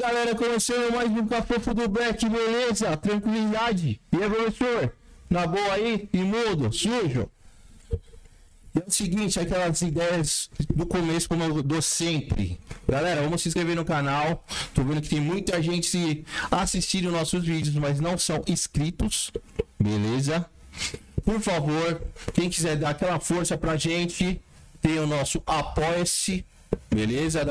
galera, começando mais um Cafofo do Black, beleza? Tranquilidade. E aí, professor? Na boa aí? Imundo? Sujo? E é o seguinte, aquelas ideias do começo, como eu dou sempre. Galera, vamos se inscrever no canal. Tô vendo que tem muita gente assistindo nossos vídeos, mas não são inscritos. Beleza? Por favor, quem quiser dar aquela força pra gente, tem o nosso Apoia-se. Beleza?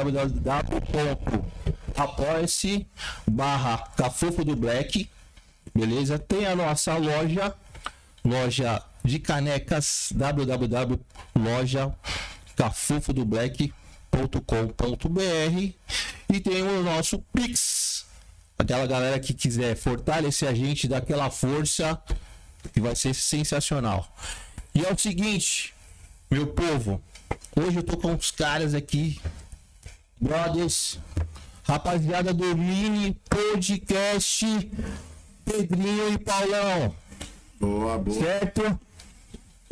www.apoia-se barra Cafofo do Black. Beleza? Tem a nossa loja, loja de canecas www.lojacafofodoblack.com.br e tem o nosso Pix. Aquela galera que quiser fortalecer a gente, dar aquela força, que vai ser sensacional. E é o seguinte, meu povo, hoje eu tô com os caras aqui, brothers, rapaziada do mini podcast Pedrinho e Paulão. Boa, boa. Certo?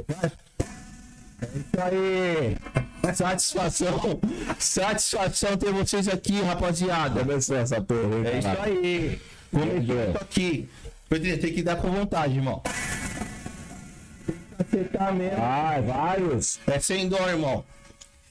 É isso aí. Satisfação. Satisfação ter vocês aqui, rapaziada. Começou essa porra, É isso aí. Começou aqui. Pedrinho, tem que dar com vontade, irmão. Você tá mesmo. Ah, vários. É sem dó, irmão.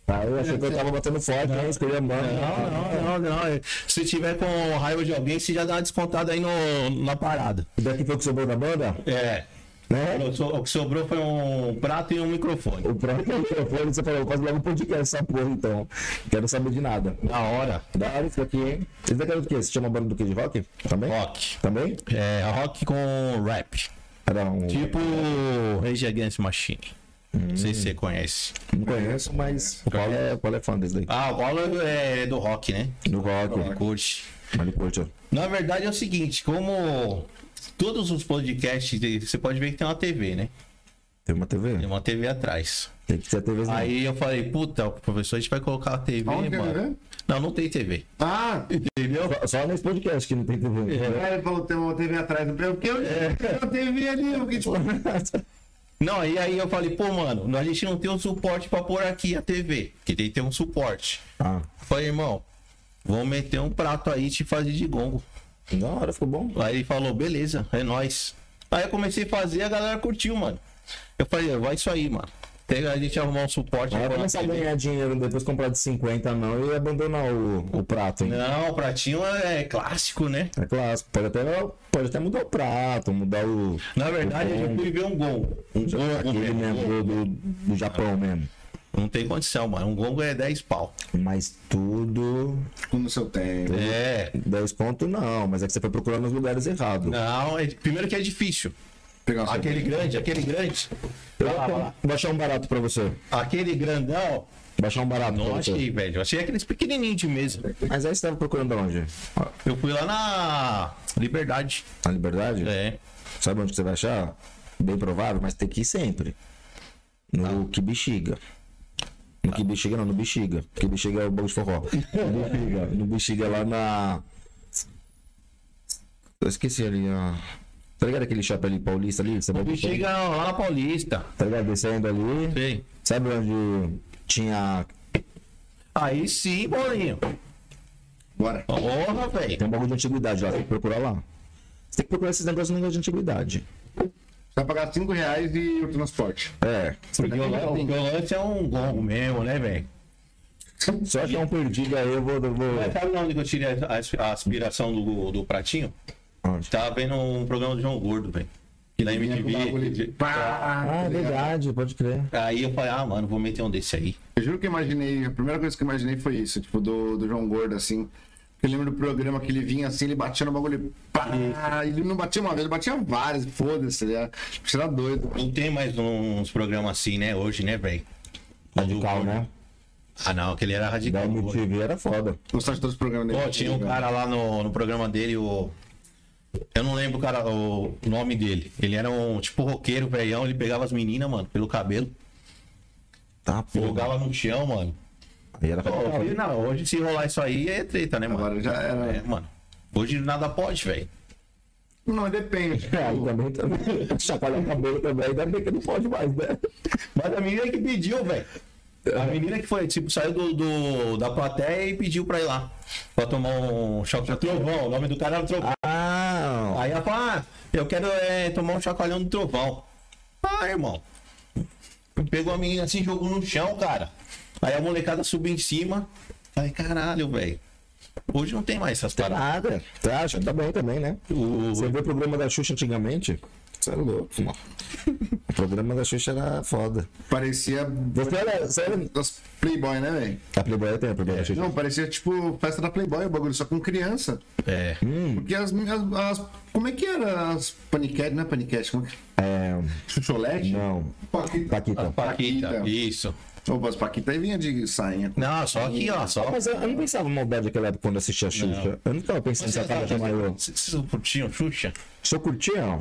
Ah, eu achei que eu tava batendo forte, né? Escolhi a mão. Não, não, não, não. Se tiver com raiva de alguém, você já dá uma descontada aí no, na parada. E daqui foi o que sobrou da banda? É. Né? O o que sobrou foi um prato e um microfone. O próprio microfone, você falou, quase logo um podcast essa porra, então. Quero saber de nada. Da hora. Da hora isso daqui, hein? Esse daqui era do quê? Você chama banda do quê? De rock? Também? Rock. Também? É, rock com rap. Era um... Tipo Rage Against Machine. Não sei se você conhece. Não conheço, mas o Paulo é, o Paulo é fã desse daí. Ah, o Paulo é do rock, né? Do rock. Ele curte. Ele curte, ó. Na verdade é o seguinte, como todos os podcasts, você pode ver que tem uma TV, né? Tem uma TV? Tem uma TV atrás. Tem que ser TV. Aí eu falei, puta, professor, a gente vai colocar a TV, Aonde tem mano. TV? Não, não tem TV. Ah, Entendeu? Só, só nesse podcast que não tem TV. é, ele falou que tem uma TV atrás. Porque eu tenho uma TV ali, eu que tipo. Não, e aí eu falei, pô, mano, a gente não tem um suporte pra pôr aqui a TV. Que tem que ter um suporte. Ah, Falei, irmão, vamos meter um prato aí e te fazer de gongo. da hora, ficou bom. Aí ele falou, beleza, é nóis. Aí eu comecei a fazer a galera curtiu, mano. Eu falei, vai isso aí, mano. Até a gente arrumar um suporte. Não na começar a ganhar dinheiro depois comprar de 50 não e abandonar o, o prato, hein? Não, o pratinho é clássico, né? É clássico. Pode até, pode até mudar o prato, mudar o. Na verdade, eu já fui ver um gongo. Um gongo aquele mesmo. mesmo do, do, do Japão mesmo. Não tem condição, mano. Um gongo é 10 pau. Mas tudo. No seu tempo. É. 10 pontos não, mas é que você foi procurando nos lugares errados. Não, é... primeiro que é difícil. Pegar Aquele grande, aquele grande. Eu vou baixar um barato pra você. Aquele grandão, Baixar um barato não achei, velho. Achei aqueles pequenininhos de mesa. Mas aí você tava procurando onde? Eu fui lá na Liberdade. Na Liberdade? É. Sabe onde você vai achar? Bem provável, mas tem que ir sempre. No que bexiga. No que bexiga não, no bexiga. Que bexiga é o bolo de forró. No bexiga, no bexiga lá na. Eu esqueci ali, ó. Tá ligado aquele shopping ali paulista ali? Você vai chega lá na Paulista. Tá ligado? Descendo ali. Sei. Sabe onde tinha. Aí sim, bolinho. Bora. Porra, velho. Tem um bagulho de antiguidade lá, tem que procurar lá. Você tem que procurar esses negócios no negócio de antiguidade. Você vai pagar 5 reais e o transporte. É. Porque o lance é um gongo mesmo, né, velho? Se eu achar um perdido aí, eu vou. Eu vou... Mas sabe onde que eu tirei a aspiração do, do pratinho? Onde? Tava vendo um programa do João Gordo, velho. Que na bagulho de MTV. pá, Ah, tá é verdade, pode crer. Aí eu falei, ah, mano, vou meter um desse aí. Eu juro que eu imaginei, a primeira coisa que eu imaginei foi isso, tipo, do, do João Gordo, assim. Eu lembro do programa que ele vinha assim, ele batia no bagulho, pá, ele não batia uma vez, ele batia várias, foda-se, ele era, Você era doido. Não tem mais uns programas assim, né? Hoje, né, velho? Radical, né? Ah, não, aquele era Da radical. MTV era foda. Gostar de todos os programas dele. Pô, tinha um cara lá no, no programa dele, o. Eu não lembro o, cara, o nome dele. Ele era um tipo roqueiro, velhão. Ele pegava as meninas, mano, pelo cabelo. Tá, pô. Jogava no chão, mano. Aí era radical. filho, não, hoje se rolar isso aí é treta, né, mano? Agora já era. É, mano. Hoje nada pode, velho. Não, depende. É, aí também, também. Chacoalhar o cabelo também, ainda bem que não pode mais, né? Mas a menina que pediu, velho. A menina que foi, tipo, saiu do, do- da plateia e pediu pra ir lá. Pra tomar um choque de trovão. O nome do cara era Trovão. Aí ela falou, ah, eu quero é, tomar um chacoalhão do trovão. Ah, irmão. Pegou a menina assim, jogou no chão, cara. Aí a molecada subiu em cima. Falei, caralho, velho. Hoje não tem mais essas paradas. nada. Tá bem também, né? O- Você viu o programa da Xuxa antigamente? Você é louco, mano. O programa da Xuxa era foda. Parecia. Você era. Você era... Das Playboy, né, velho? A Playboy tem a Playboy da Xuxa. Não, parecia tipo festa da Playboy, o bagulho, só com criança. É. Porque as, as, as- Como é que era as paniquete, não é paniquete? Como é que... É. Chucholete? Não. Paquita. Paquita. Paquita. Paquita. Isso. Opa, as Paquita aí vinha de sainha. Não, só aqui, ó. Só. Mas eu, eu não pensava maldade naquela época quando assistia a Xuxa. Eu não tava pensando se a cara chamar eu. Vocês não curtiam Xuxa? Se eu curtia,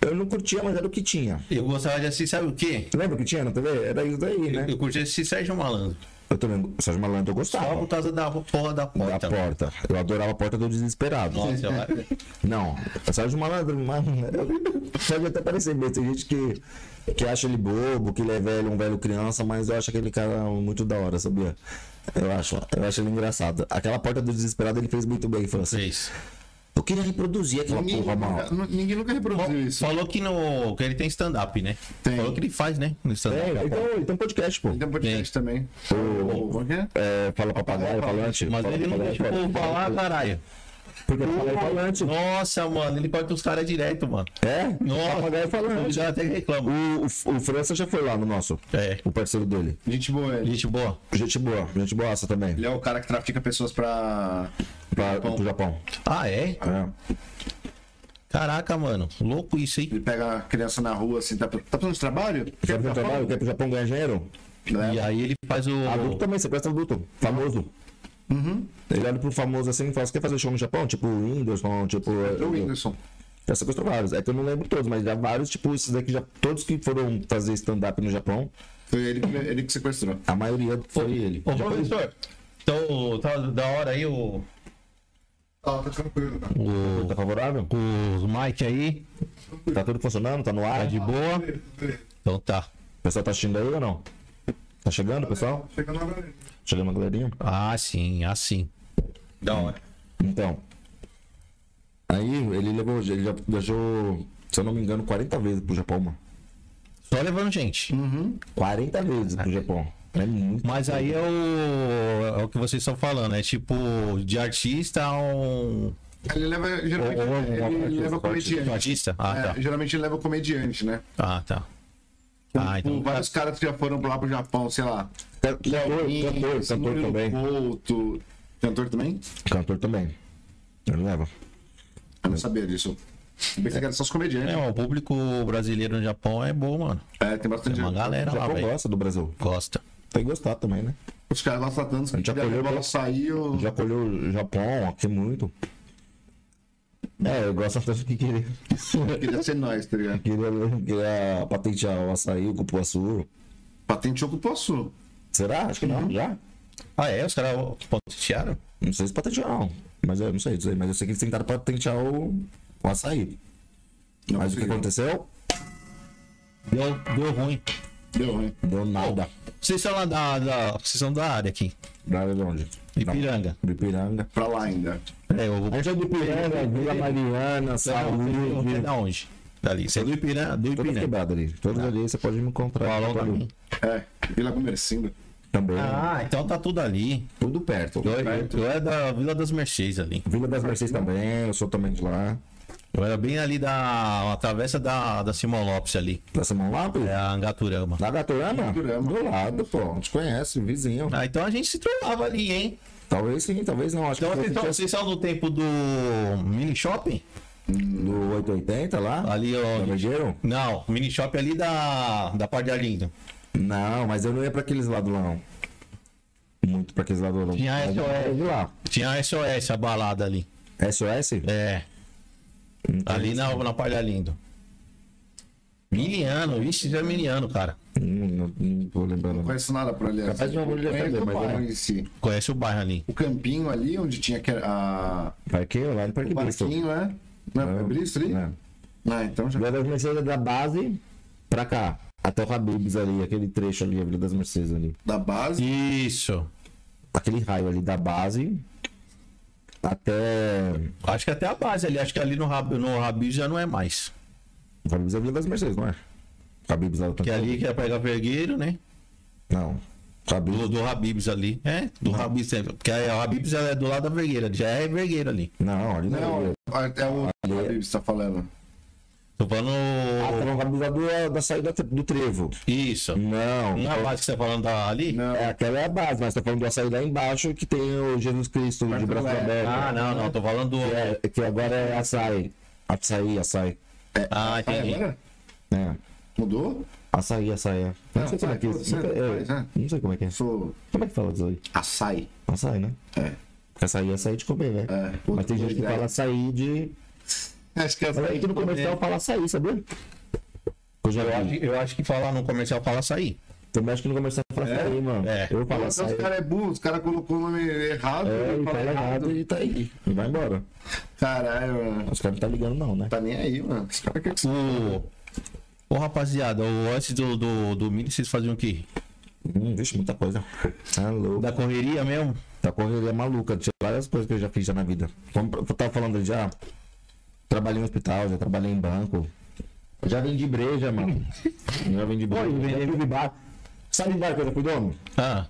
eu não curtia, mas era o que tinha. Eu gostava de assistir, sabe o quê? Lembra o que tinha na TV? Era isso daí, né? Eu curtia assistir Sérgio Malandro. Eu também, Sérgio Malandro eu Só gostava. por causa da porra da Da porta. porta. Eu adorava a porta do desesperado. Nossa. Não, Sérgio Malandro, mano, pode até parecer mesmo. Tem gente que, que acha ele bobo, que ele é velho, um velho criança, mas eu acho aquele cara muito da hora, sabia? Eu acho, eu acho ele engraçado. Aquela porta do desesperado ele fez muito bem, falou assim. Fez. Eu queria reproduzir aquela Ninguém, porra, mano. nunca, ninguém nunca reproduziu isso. Falou que, no, que ele tem stand-up, né? Tem. Falou que ele faz, né? No stand-up. É, então, ele tem um podcast, pô. Tem um podcast também. O- é que é? É, fala papagaio, falante. Mas fala ele não deixa o povo fala- falar, caralho. Porque fala falante. Nossa, mano, ele corta os caras direto, mano. É? Nossa, Papagaio eu falante. já até reclamo. O, o, o França já foi lá no nosso. É. O parceiro dele. Gente boa, ele. Gente boa. Gente boa, gente boaça também. Ele é o cara que trafica pessoas pra. Pra, pro Japão. Ah, é? É. Caraca, mano. Louco isso, hein? Ele pega a criança na rua assim, tá, tá precisando de trabalho? Quer pro trabalho? Quer pro Japão ganhar dinheiro? E aí ele faz o. Adulto também, você presta adulto. Famoso. Ele olha pro famoso assim e fala: Você quer fazer show no Japão? Tipo o Whindersson, tipo. É o Whindersson. Já sequestrou vários. É que eu não lembro todos, mas já vários, tipo, esses daqui já. Todos que foram fazer stand-up no Japão, Foi ele, que- ele que sequestrou. a maioria foi ele. Ô, Já foi- professor. Então, tá da hora aí o. Ah, tá tranquilo, cara. o Tá favorável? os mic aí. Tá tudo funcionando? Tá no ar? Tá de boa? Então tá. O pessoal tá assistindo aí ou não? Tá chegando, pessoal? Chegando agora. Chegando uma galerinha? Ah, sim, assim. Da hora. Então. Aí ele levou. Ele já viajou, se eu não me engano, 40 vezes pro Japão, mano. Só levando gente. 40 vezes pro Japão. É muito. Mas aí é o, é o que vocês estão falando, é tipo de artista a um. Ele leva. Geralmente Ou- ou- ele ou- leva ou- comediante. Artista? Ah, É, tá. Geralmente ele leva comediante, né? Ah, tá. Ah, então com vários caras que já foram lá pro Japão, sei lá. Cantor, cantor, cantor também. Couto. Cantor também? Cantor também. Ele leva. Eu não sabia disso. Eu pensei que era só os comediantes. É, o público brasileiro no Japão é bom, mano. É, tem bastante Tem uma galera O lá, Japão velho. gosta do Brasil. Gosta. Tem que gostar também, né? Os caras gostam tanto que já já colheu bola saiu. Já colheu o Japão aqui muito. É, eu gosto tanto que queria, Queria ser nós, tá ligado? queria, queria patentear o açaí, o cupuaçu. Patenteou o Poço. Será? Acho que não, já. Ah, é? Os caras potenciaram? Não sei se patentearam, mas eu não sei aí, mas eu sei que eles tentaram patentear o, o açaí. Não mas o que conseguiu. aconteceu? Deu, deu ruim. Deu ruim. Deu nada. Vocês são lá da, da. Vocês são da área aqui. Da área de onde? Ipiranga. Do Ipiranga. Pra lá ainda. É, eu vou. A gente é do Ipiranga, Vila Mariana, Você é Saúde. da onde? Dali. Você é do Ipiranga? Do Ipiranga. quebradas ali. Todas ali você pode me encontrar. Falou pra mim. É, Vila Comercindo. Também. Ah, então tá tudo ali. Tudo perto. Eu, eu, eu é da Vila das Mercedes ali. Vila das Mercedes também, eu sou também de lá. Eu era bem ali da. Uma travessa da, da Simão Lopes ali. Da Simão Lápis? É a Angaturama. Na Gaturama? Gaturama. Do lado, pô. A gente conhece, vizinho. Ah, então a gente se trollava ali, hein? Talvez sim, talvez não. Acho Então que vocês são, foi vocês são do tempo do mini shopping? do 880 lá. Ali, Da ó. Não, mini shopping ali da, da Parte de Arlindo. Não, mas eu não ia pra aqueles lados lá, não. Muito pra aqueles lados lá. Tinha eu SOS. de lá. Tinha a SOS, a balada ali. SOS? É, Não ali na, na Parte de Arlindo. Miliano, ixi, já é miliano, cara. Não, não, não tô lembrando. Não conheço nada por ali. Capaz de não vou Conheço saber, o mas eu- si. Conhece o bairro ali. O campinho ali, onde tinha que- a... Parque lá no o Parque Bristol. barquinho, é? Não, é Bristol ali? É. Ah, então já. Das Mercedes é da base pra cá. Até o Habibs ali, aquele trecho ali, a Vila das Mercedes ali. Da base. Isso. Aquele raio ali da base até. Acho que até a base ali. Acho que ali no, Rab, no já não é mais. O Habibs é a Vila das Mercedes, não é? Habibs lá do Que ali que é pegar Vergueiro, né? Não. Habibs. Do, do Habibs ali. É, do Habibs. é, Porque a Habibs é do lado da Vergueira. Já é Vergueiro ali. Não, ali não. Não, é. é o Ali- que você tá falando. Tô falando. Ah, tá no Habibs lá do, da saída do trevo. Isso. Não. Não é a base que você tá falando da, ali? Não. É, aquela é a base, mas tá falando do açaí lá embaixo que tem o Jesus Cristo de Mas braço não é. aberto. Ah, não, não. Tô falando do. É, que agora é açaí. Açaí, açaí. Ah, Ah, entendi. agora? É. Mudou? Açaí, açaí. é. Não, Não, sei como é que é. é, faz, né? Não sei como é que é. Sou Como é que fala isso aí? açaí. Açaí, né? É. Açaí é açaí de comer, né? É. Mas tem gente que fala açaí de. Acho que é Mas aqui no comercial fala açaí, sabia? Eu já Eu acho, eu acho que falar no comercial fala açaí. Também acho que no comercial fala É? açaí, mano. É. Eu falo açaí. os caras é burro, os caras colocou o nome errado. É, ele e fala errado e tá aí. E vai embora. Caralho, mano. Os caras não tá ligando, não, né? Tá nem aí, mano. Os caras querem que O. Ô rapaziada, o, antes do, do, do mini vocês faziam o quê? Hum, vixe, muita coisa. Tá louco. Da correria mesmo? Tá correria maluca. Tinha várias coisas que eu já fiz já na vida. Como eu tava falando já. Trabalhei em hospital, já trabalhei em banco. Eu já vendi breja, mano. Eu já vendi breja. já fui de bar. Sabe de bar que eu já fui dono? Ah,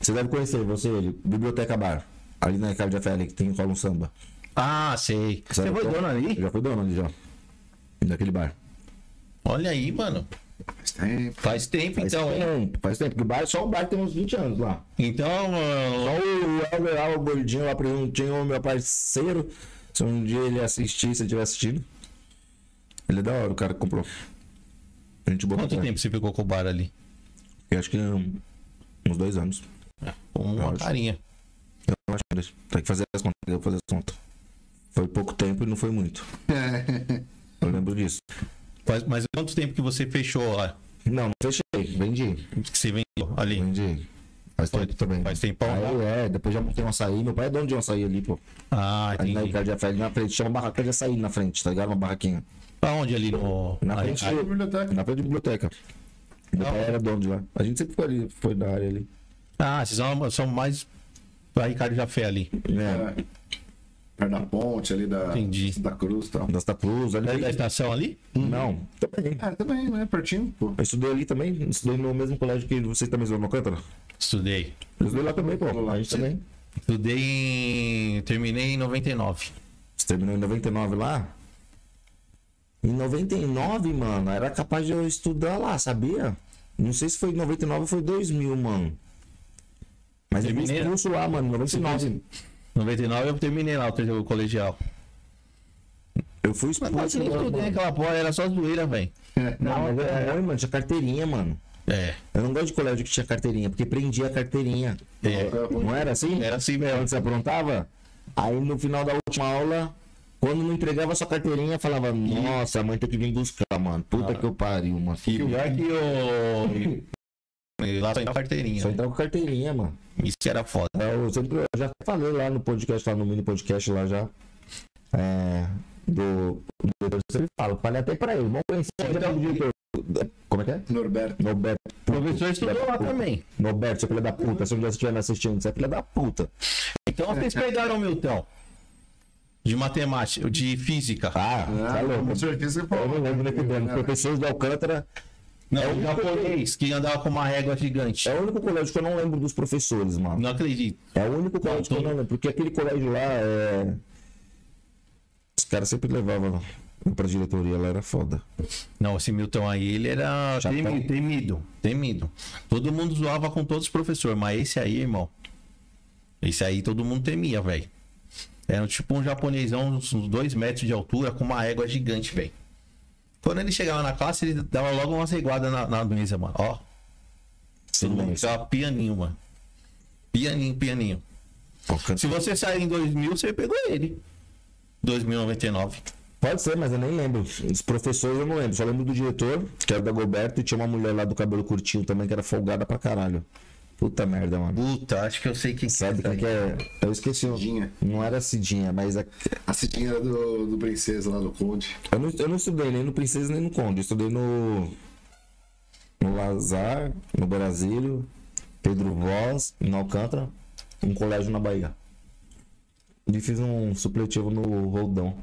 Você deve conhecer, você, ele. Biblioteca Bar. Ali na Ricardo Jafé, ali que tem rola um samba. ah sei. Você Sabe foi dono Eu ali? já fui dono ali já. Daquele bar. Olha aí, mano. Faz tempo. Faz tempo Faz então, hein? tempo, faz tempo. Porque o bar, só o bar tem uns 20 anos lá. Então, Só mano, o Helder lá, o gordinho lá, tinha o meu parceiro. Se um dia ele assistir, se ele tiver assistindo. Ele é da hora, o cara que comprou. A gente botou. quanto tempo você ficou com o bar ali? Eu acho que um- uns dois anos. Uma acho. carinha. Eu acho que tem que fazer as contas, eu vou fazer as contas. Foi pouco tempo e não foi muito. Eu lembro disso. Faz- Mas quanto tempo que você fechou lá? Não, não fechei, vendi. Que você vendeu ali? Vendi. Faz tempo também. Faz tempão Aí já? é, depois já montei um açaí. Meu pai é dono de um açaí ali, pô. Ah, na entendi. Ricardo Jafé, ali na frente. Chama barraca de açaí na frente, tá ligado? Uma barraquinha. Aonde ali no. Na na- frente, ah, biblioteca. na frente da biblioteca. Meu Ah. pai era dono de lá. A gente sempre foi ali, foi da área ali. Ah, vocês são, são mais pra Ricardo Jafé ali. É. É. Perto da ponte ali da, Entendi. da cruz e tal. Da Santa Cruz, ali. Da, da estação ali? Não, também. Ah, também, né? Pertinho, pô. Eu estudei ali também, estudei no mesmo colégio que vocês também estudam no Alcântara. Estudei. Eu estudei lá também, pô. A gente também. Estudei em. Terminei em 99. Você terminou em 99 lá? Em 99, mano, era capaz de eu estudar lá, sabia? Não sei se foi em 99 ou foi 2000, mano. Mas eu fiz Terminei, né? curso lá, mano, em 99. 99 eu terminei lá o terceiro colegial. Eu fui Mas expulso. quase nem estudei mano. aquela porra, era só zoeira, velho. Não, mas era ruim, mano, tinha carteirinha, mano. É. Eu não gosto de colégio que tinha carteirinha, porque prendia a carteirinha. É. Não era assim? Era assim mesmo. Quando você aprontava? Aí no final da última aula, quando não entregava sua carteirinha, falava, nossa, a mãe tem que vir buscar, mano. Puta Ah. que eu pariu, mano. E pior que o. Lá só entrava carteirinha. Só entrava com carteirinha, mano. Isso que era foda. Eu sempre eu já falei lá no podcast, lá no mini podcast lá já. É. Do. do eu sempre falo, falei até pra ele, vamos conhecer o diretor. Como é que é? Norberto. Norberto. O professor estudou lá também. Norberto, seu filho da puta, se dia você estiver me assistindo, você é filho da puta. Então vocês pegaram o Milton. De matemática, de física. Ah, tá louco. Com certeza você Eu falou. não lembro nem que dano. Professores do Alcântara Não, o japonês que andava com uma régua gigante. é o único colégio que eu não lembro dos professores, mano. Não acredito. É o único colégio que eu não lembro. Porque aquele colégio lá é. Os caras sempre levavam pra diretoria, lá era foda. Não, esse Milton aí, ele era temido, temido, temido. Todo mundo zoava com todos os professores, mas esse aí, irmão. Esse aí todo mundo temia, velho. Era tipo um japonesão, uns uns dois metros de altura, com uma égua gigante, velho. Quando ele chegava na classe, ele dava logo uma ceguada na, na mesa, mano. Ó, todo mundo Silêncio. ficava pianinho, mano. Pianinho, pianinho. Se você sair em 2000, você pegou ele. 2099. Pode ser, mas eu nem lembro. Os professores eu não lembro. Só lembro do diretor, que era da Goberto, e tinha uma mulher lá do cabelo curtinho também, que era folgada pra caralho. Puta merda, mano. Puta, acho que eu sei quem Sabe que é. quem que é? Eu esqueci. o- Cidinha. Não era Cidinha, mas a- A cidinha era do, do Princesa lá no Conde. eu, não, eu não estudei nem no Princesa nem no Conde. Eu estudei no. No Lazar, no Brasílio, Pedro Voz, no Alcântara, um colégio na Bahia. E fiz um supletivo no Roldão.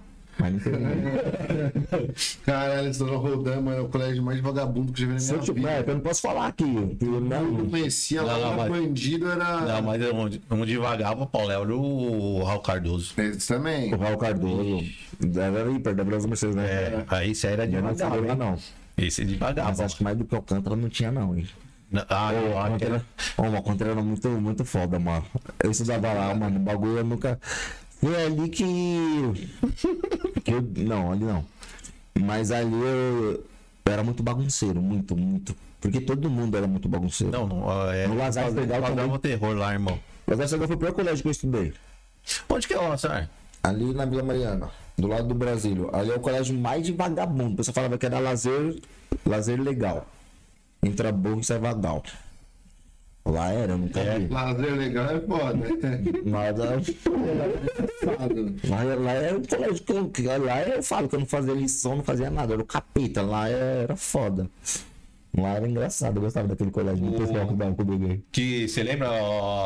Mas não terminei. Caralho, esse Dona Rodan, mano, é o colégio mais vagabundo que eu já vi na eu, minha tipo, vida. é, eu não posso falar aqui. Eu Eu não não, conhecia Não, lá, não, era mas- bandido era. Não, mas onde, onde vagava, Paulo, era o Raul Cardoso. Esse também. o Raul Cardoso. Era ali, perto da Brasa Mercedes, né? É, aí isso aí era de Eu não né? não. Esse de vagar. Mas acho que mais do que Alcântara não tinha, não, hein? Ah, eu acho que era. Ô, o Alcântara era muito, muito foda, mano. Eu estudava lá, mano. O bagulho eu nunca. Foi ali que. que eu... Não, ali não. Mas ali eu... eu era muito bagunceiro, muito, muito. Porque todo mundo era muito bagunceiro. Não, não. É, No Lazar Legal Vagava também. o terror lá, irmão. Mas essa foi o pior colégio que eu estudei. Onde que é o Lazar? Ali na Vila Mariana, do lado do Brasílio. Ali é o colégio mais de vagabundo. O pessoal falava que era lazer, lazer legal. Entra burro e sai vagal. Lá era, eu nunca É. Lazer legal é foda. Mas lá, lá, lá era um colégio que eu, lá eu falo que eu não fazia lição, não fazia nada. Era o capeta, lá era foda. Lá era engraçado, eu gostava daquele colégio pessoal que dava comigo. Que você lembra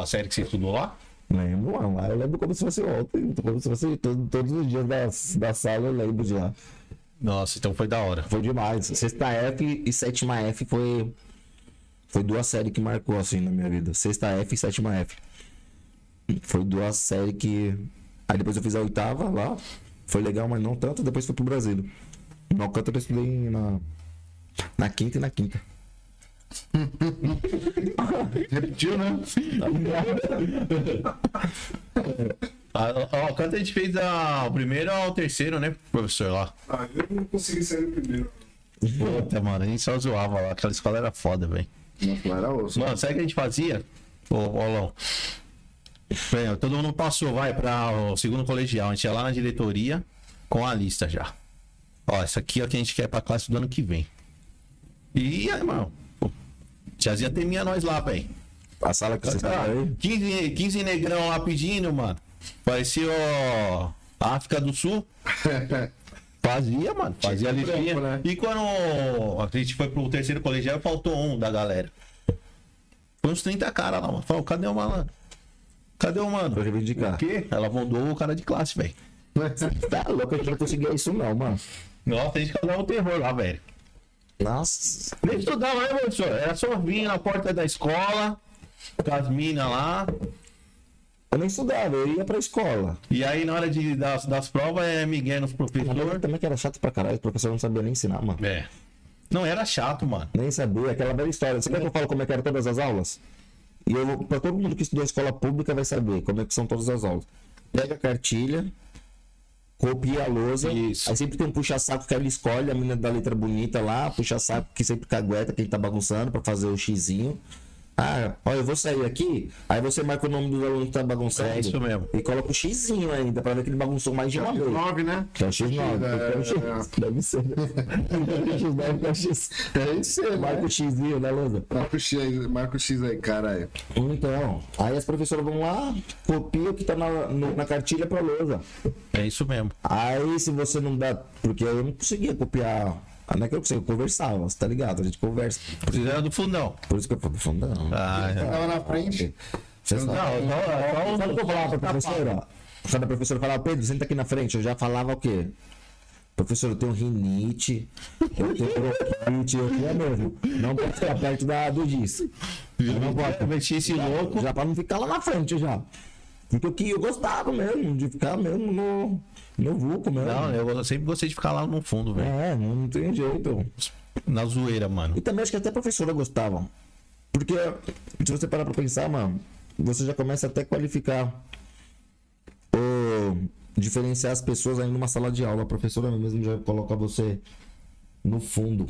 a série que você estudou lá? Lembro. Lá eu lembro como se fosse ontem, como se fosse todo- todos os dias da, da sala, eu lembro de lá. Nossa, então foi da hora. Foi demais. Sexta F e sétima F foi. Foi duas séries que marcou assim na minha vida. Sexta F e sétima F. Foi duas séries que. Aí depois eu fiz a oitava lá. Foi legal, mas não tanto. Depois fui pro Brasil. No Alcântara eu estudei na. Na quinta e na quinta. Repetiu, né? A, a, quando a gente fez a, o primeiro ao terceiro, né, professor lá? Ah, eu não consegui sair no primeiro. Puta, mano, a gente só zoava lá. Aquela escola era foda, velho. Nossa, lá era osso. Mano, sabe o que a gente fazia? Ô, Paulão. Todo mundo passou, vai, pra o segundo colegial. A gente ia lá na diretoria com a lista já. Ó, essa aqui é o que a gente quer pra classe do ano que vem. E aí, mano, pô, tiazinha temia nós lá, velho. A sala que você estava aí. 15, 15 negrão lá pedindo, mano. Parecia ó, África do Sul. Fazia, mano. Fazia a Tinha listinha. né? E quando a gente foi pro terceiro colegial, faltou um da galera. Foi uns 30 caras lá, mano. Falou, cadê o malandro? Cadê o mano? Pra reivindicar. O quê? Ela mandou o cara de classe, velho. Tá louco, a gente não conseguia isso não, mano. Nossa, a gente causava um terror lá, velho. Nossa. Nem estudava, né, professor? Era só vir na porta da escola, com as minas lá. Eu nem estudava, eu ia pra escola. E aí, na hora de, das, das provas, é Miguel nos professores. também que era chato pra caralho, o professor não sabia nem ensinar, mano. É. Não, era chato, mano. Nem sabia, aquela velha história. Você quer que eu falo como é que eram todas as aulas? E eu vou, pra todo mundo que estudou escola pública vai saber como é que são todas as aulas. Pega a cartilha, copia a lousa, Isso. aí sempre tem um puxa-saco que ela escolhe, a menina da letra bonita lá, puxa-saco que sempre cagueta quem tá bagunçando pra fazer o xizinho. Ah, olha, eu vou sair aqui, aí você marca o nome do aluno que tá bagunçando. É isso mesmo. E coloca o xizinho ainda, pra ver que ele bagunçou mais de uma vez. 9, né? Que é o X9, porque é o X. Deve ser. X9 que é o X. É isso aí, Marca o Xzinho, né, Lousa? Marca o X aí, marca o X aí, caralho. Então, aí as professoras vão lá, copia o que tá na, no- na cartilha pra lousa. É isso mesmo. Aí se você não dá. Porque eu não conseguia copiar. Ah, Não é que eu eu conversava, você tá ligado? A gente conversa. Precisa do fundão. Por isso que eu falo, fundo não. Ah, é. Tava na frente. Você sabe. Não, só, Sabe o que eu falava pra professora? Quando a professora falava, Pedro, senta aqui na frente, eu já falava o quê? Professor, eu tenho rinite, eu tenho bronquite, eu tenho mesmo. Não pode ficar perto da, do giz. Eu não posso. mexer esse louco. Já pra não ficar lá na frente já. Porque eu, eu gostava mesmo de ficar mesmo no, no vulco mesmo. Não, eu sempre gostei de ficar lá no fundo, velho. É, não, tem jeito. Na zoeira, mano. E também acho que até a professora gostava. Porque se você parar pra pensar, mano, você já começa até a qualificar ou diferenciar as pessoas aí numa sala de aula. A professora mesmo já coloca você no fundo.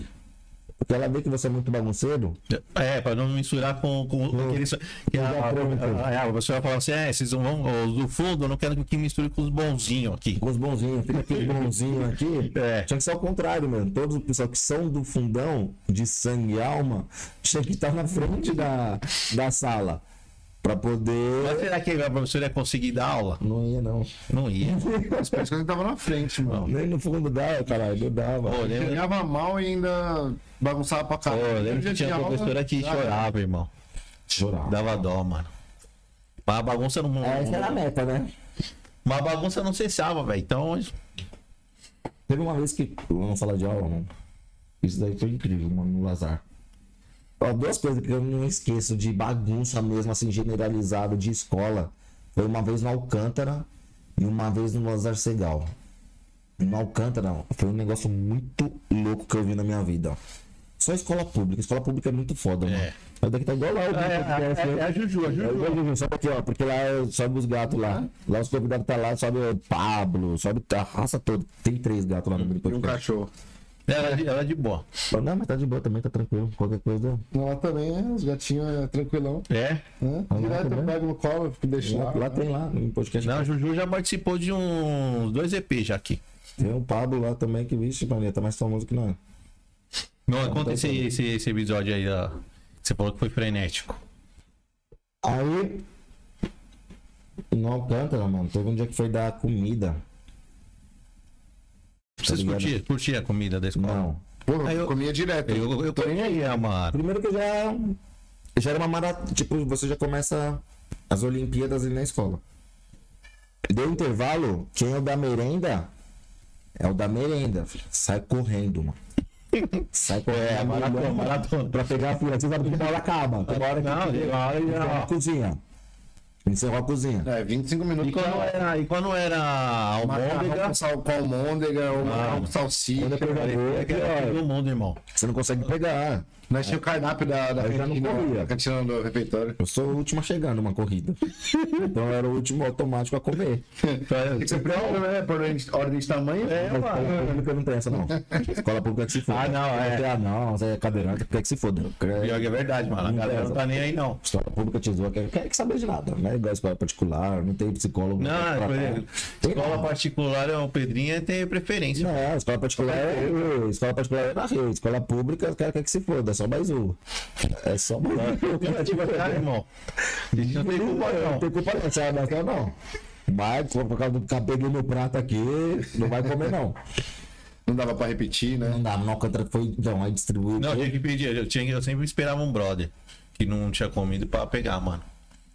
Porque ela vê que você é muito bagunceiro. É, pra não misturar com, com aqueles. Que a, a, a, a pessoa fala assim: é, vocês não vão. Os do fundo, eu não quero que misture com os bonzinhos aqui. Com os bonzinhos, fica aquele bonzinho aqui. É. Tinha que ser ao contrário, mano. Todos os pessoal que são do fundão, de sangue e alma, tinha que estar na frente da, da sala. Pra poder. Mas será que a professora ia conseguir dar aula? Não ia, não. Não ia. As pessoas que tava na frente, mano. Nem no fundo dava, caralho. Não dava. Pô, lembra, Ganhava mal e ainda bagunçava pra pô, caralho. lembra que tinha professora que Ah, chorava, irmão. Chorava. Dava dó, mano. Mas a bagunça não. É, Essa era a meta, né? Mas a bagunça não cessava, velho. Então. Teve uma vez que, vamos falar de aula, mano. Isso daí foi incrível, mano, no Lazar. Ó, duas coisas que eu não esqueço de bagunça mesmo, assim, generalizado de escola. Foi uma vez no Alcântara e uma vez no Lazar Segal. No Alcântara foi um negócio muito louco que eu vi na minha vida. Só escola pública. Escola pública é muito foda, mano. É. Mas daqui tá igual lá o podcast, né? a Juju, a É igual a Juju, Sobe aqui, ó, porque lá sobe os gatos lá. Lá os convidados tá lá, sobe o Pablo, sobe a raça toda. Tem três gatos lá no meu E um cachorro. Ela, ela de boa. Não, mas tá de boa também, tá tranquilo. Qualquer coisa. Lá também é, os gatinhos é tranquilão. É? Né? Direto eu pego no colo, fico deixando. Lá, lá tem lá, no podcast. Não, a Juju já participou de uns dois EP já aqui. Tem o Pablo lá também, que, vixe, Maria, tá mais famoso que nós. Não, conta esse, esse, esse episódio aí, ó. Você falou que foi frenético. Aí. No Alcântara, mano, teve um dia que foi dar comida. Vocês curtiam, curtiam a comida da escola? Não. Porra, Aí eu- comia direto. Eu, eu tô nem aí, mano. Primeiro que eu já. Já era uma maratona. Tipo, você já começa as Olimpíadas ali na escola. Deu intervalo, quem é o da merenda é o da merenda. filho. Sai correndo, mano. Sai correndo. É, maratona, maratona. Pra pegar a fila. Você sabe que uma hora acaba. Tem uma hora que Não, encerrou olha, a cozinha. Encerrou a cozinha. É, 25 minutos. E quando era, e quando era almôndega, com sal com almôndega, ou Ah. salsicha. Quando é pegador, é todo mundo, irmão. Você não consegue pegar. Nós tínhamos o cardápio da, da, Eu já não corria. cantina do refeitório. Eu sou o último a chegar numa corrida. Então eu era o último automático a comer. Tem que ser prêmio, né? Por ordem de tamanho. É, Mas escola pública não tem essa, não. Escola pública que se foda. Ah, não, é. Ah, não, você é cadeirante, quer que se foda. Pior que é verdade, mano. A galera não tá nem aí, não. Escola pública te zoa, quer, quer que saber de nada. Não é igual escola particular, não tem psicólogo. Não, Tem escola particular é o Pedrinho tem preferência. Não, escola particular é. Escola particular é na rede. Escola pública, o cara quer que se foda, é só mais um. É só mais um. Cara, irmão. Não tem culpa, Não não. tem culpa não, você vai não. Mas, por causa do cabelo no prato aqui, não vai comer não. Não dava pra repetir, né? Não dá, não, contra foi. Não, aí distribuiu. Não, eu tinha que pedir. Eu, tinha, eu sempre esperava um brother que não tinha comido pra pegar, mano.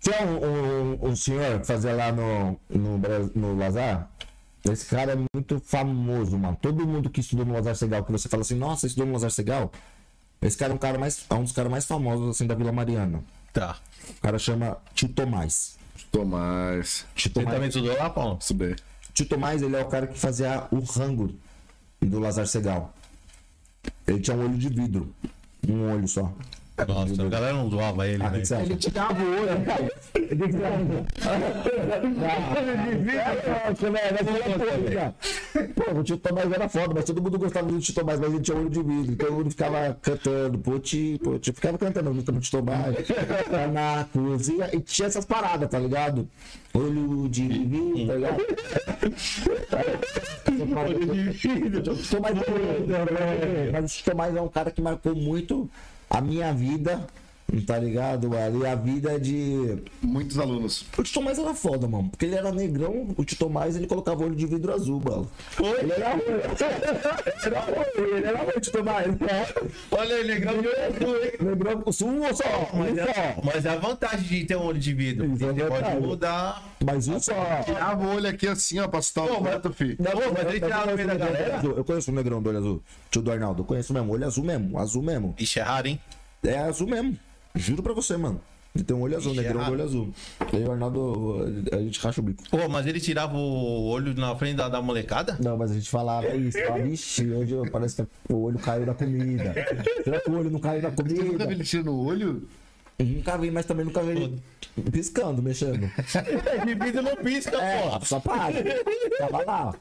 Tinha um, um, um senhor que fazia lá no, no, no Lazar. Esse cara é muito famoso, mano. Todo mundo que estudou no Lazar Segal, que você fala assim, nossa, estudou no Lazar Segal. Esse cara é um, cara mais, é um dos caras mais famosos assim da Vila Mariana. Tá. O cara chama Tio Tomás. Tomás. Tio Tomás, também estudou lá, Paulo? Subir. Tio Tomás, ele é o cara que fazia o rango do Lazar Segal. Ele tinha um olho de vidro. Um olho só. Nossa, a galera não zoava ele, Ah, o que velho. que você acha? te dava o olho, cara. Pô, o Tio Tomás era foda, mas todo mundo gostava do Tio Tomás, mas ele tinha olho de vidro. Todo mundo ficava cantando, pô, Tio, ficava cantando a música do Tio Tomás, tá na cozinha, e tinha essas paradas, tá ligado? Olho de vidro, tá ligado? Olho de vidro. O Tio Tomás é- mas o Tio Tomás é um cara que marcou muito a minha vida, tá ligado? Ali a vida de. Muitos alunos. O Tito Mais era foda, mano. Porque ele era negrão, o Tito Mais ele colocava olho de vidro azul, mano. Ele era ruim. Ele era ruim, ele era ruim, o Tito Mais. Olha aí, negrão de olho azul, hein? Negrão com um ou só, Mas um é, só. mas é a vantagem de ter um olho de vidro. É Você pode mudar. Mas um só. Tirava o olho aqui assim, ó, pra assustar o gato, filho. Não, Pô, mas ele tirava da o negrão do galera? olho. Eu conheço o negrão do olho azul. Tio do Arnaldo, eu conheço mesmo. Olho azul mesmo, azul mesmo. Ixi, é raro, hein? É azul mesmo. Juro pra você, mano. Ele tem um olho azul, Ixi, negrão é do olho azul. E o Arnaldo, a gente racha o bico. Pô, mas ele tirava o olho na frente da, da molecada? Não, mas a gente falava isso. Falava, Ixi, hoje parece que o olho caiu da comida. Será que o olho não caiu da Nunca vi comida? ele tiro no olho? Nunca vi, mas também nunca vi ele piscando, mexendo. vidro não pisca, É, porra. só para. Tava lá.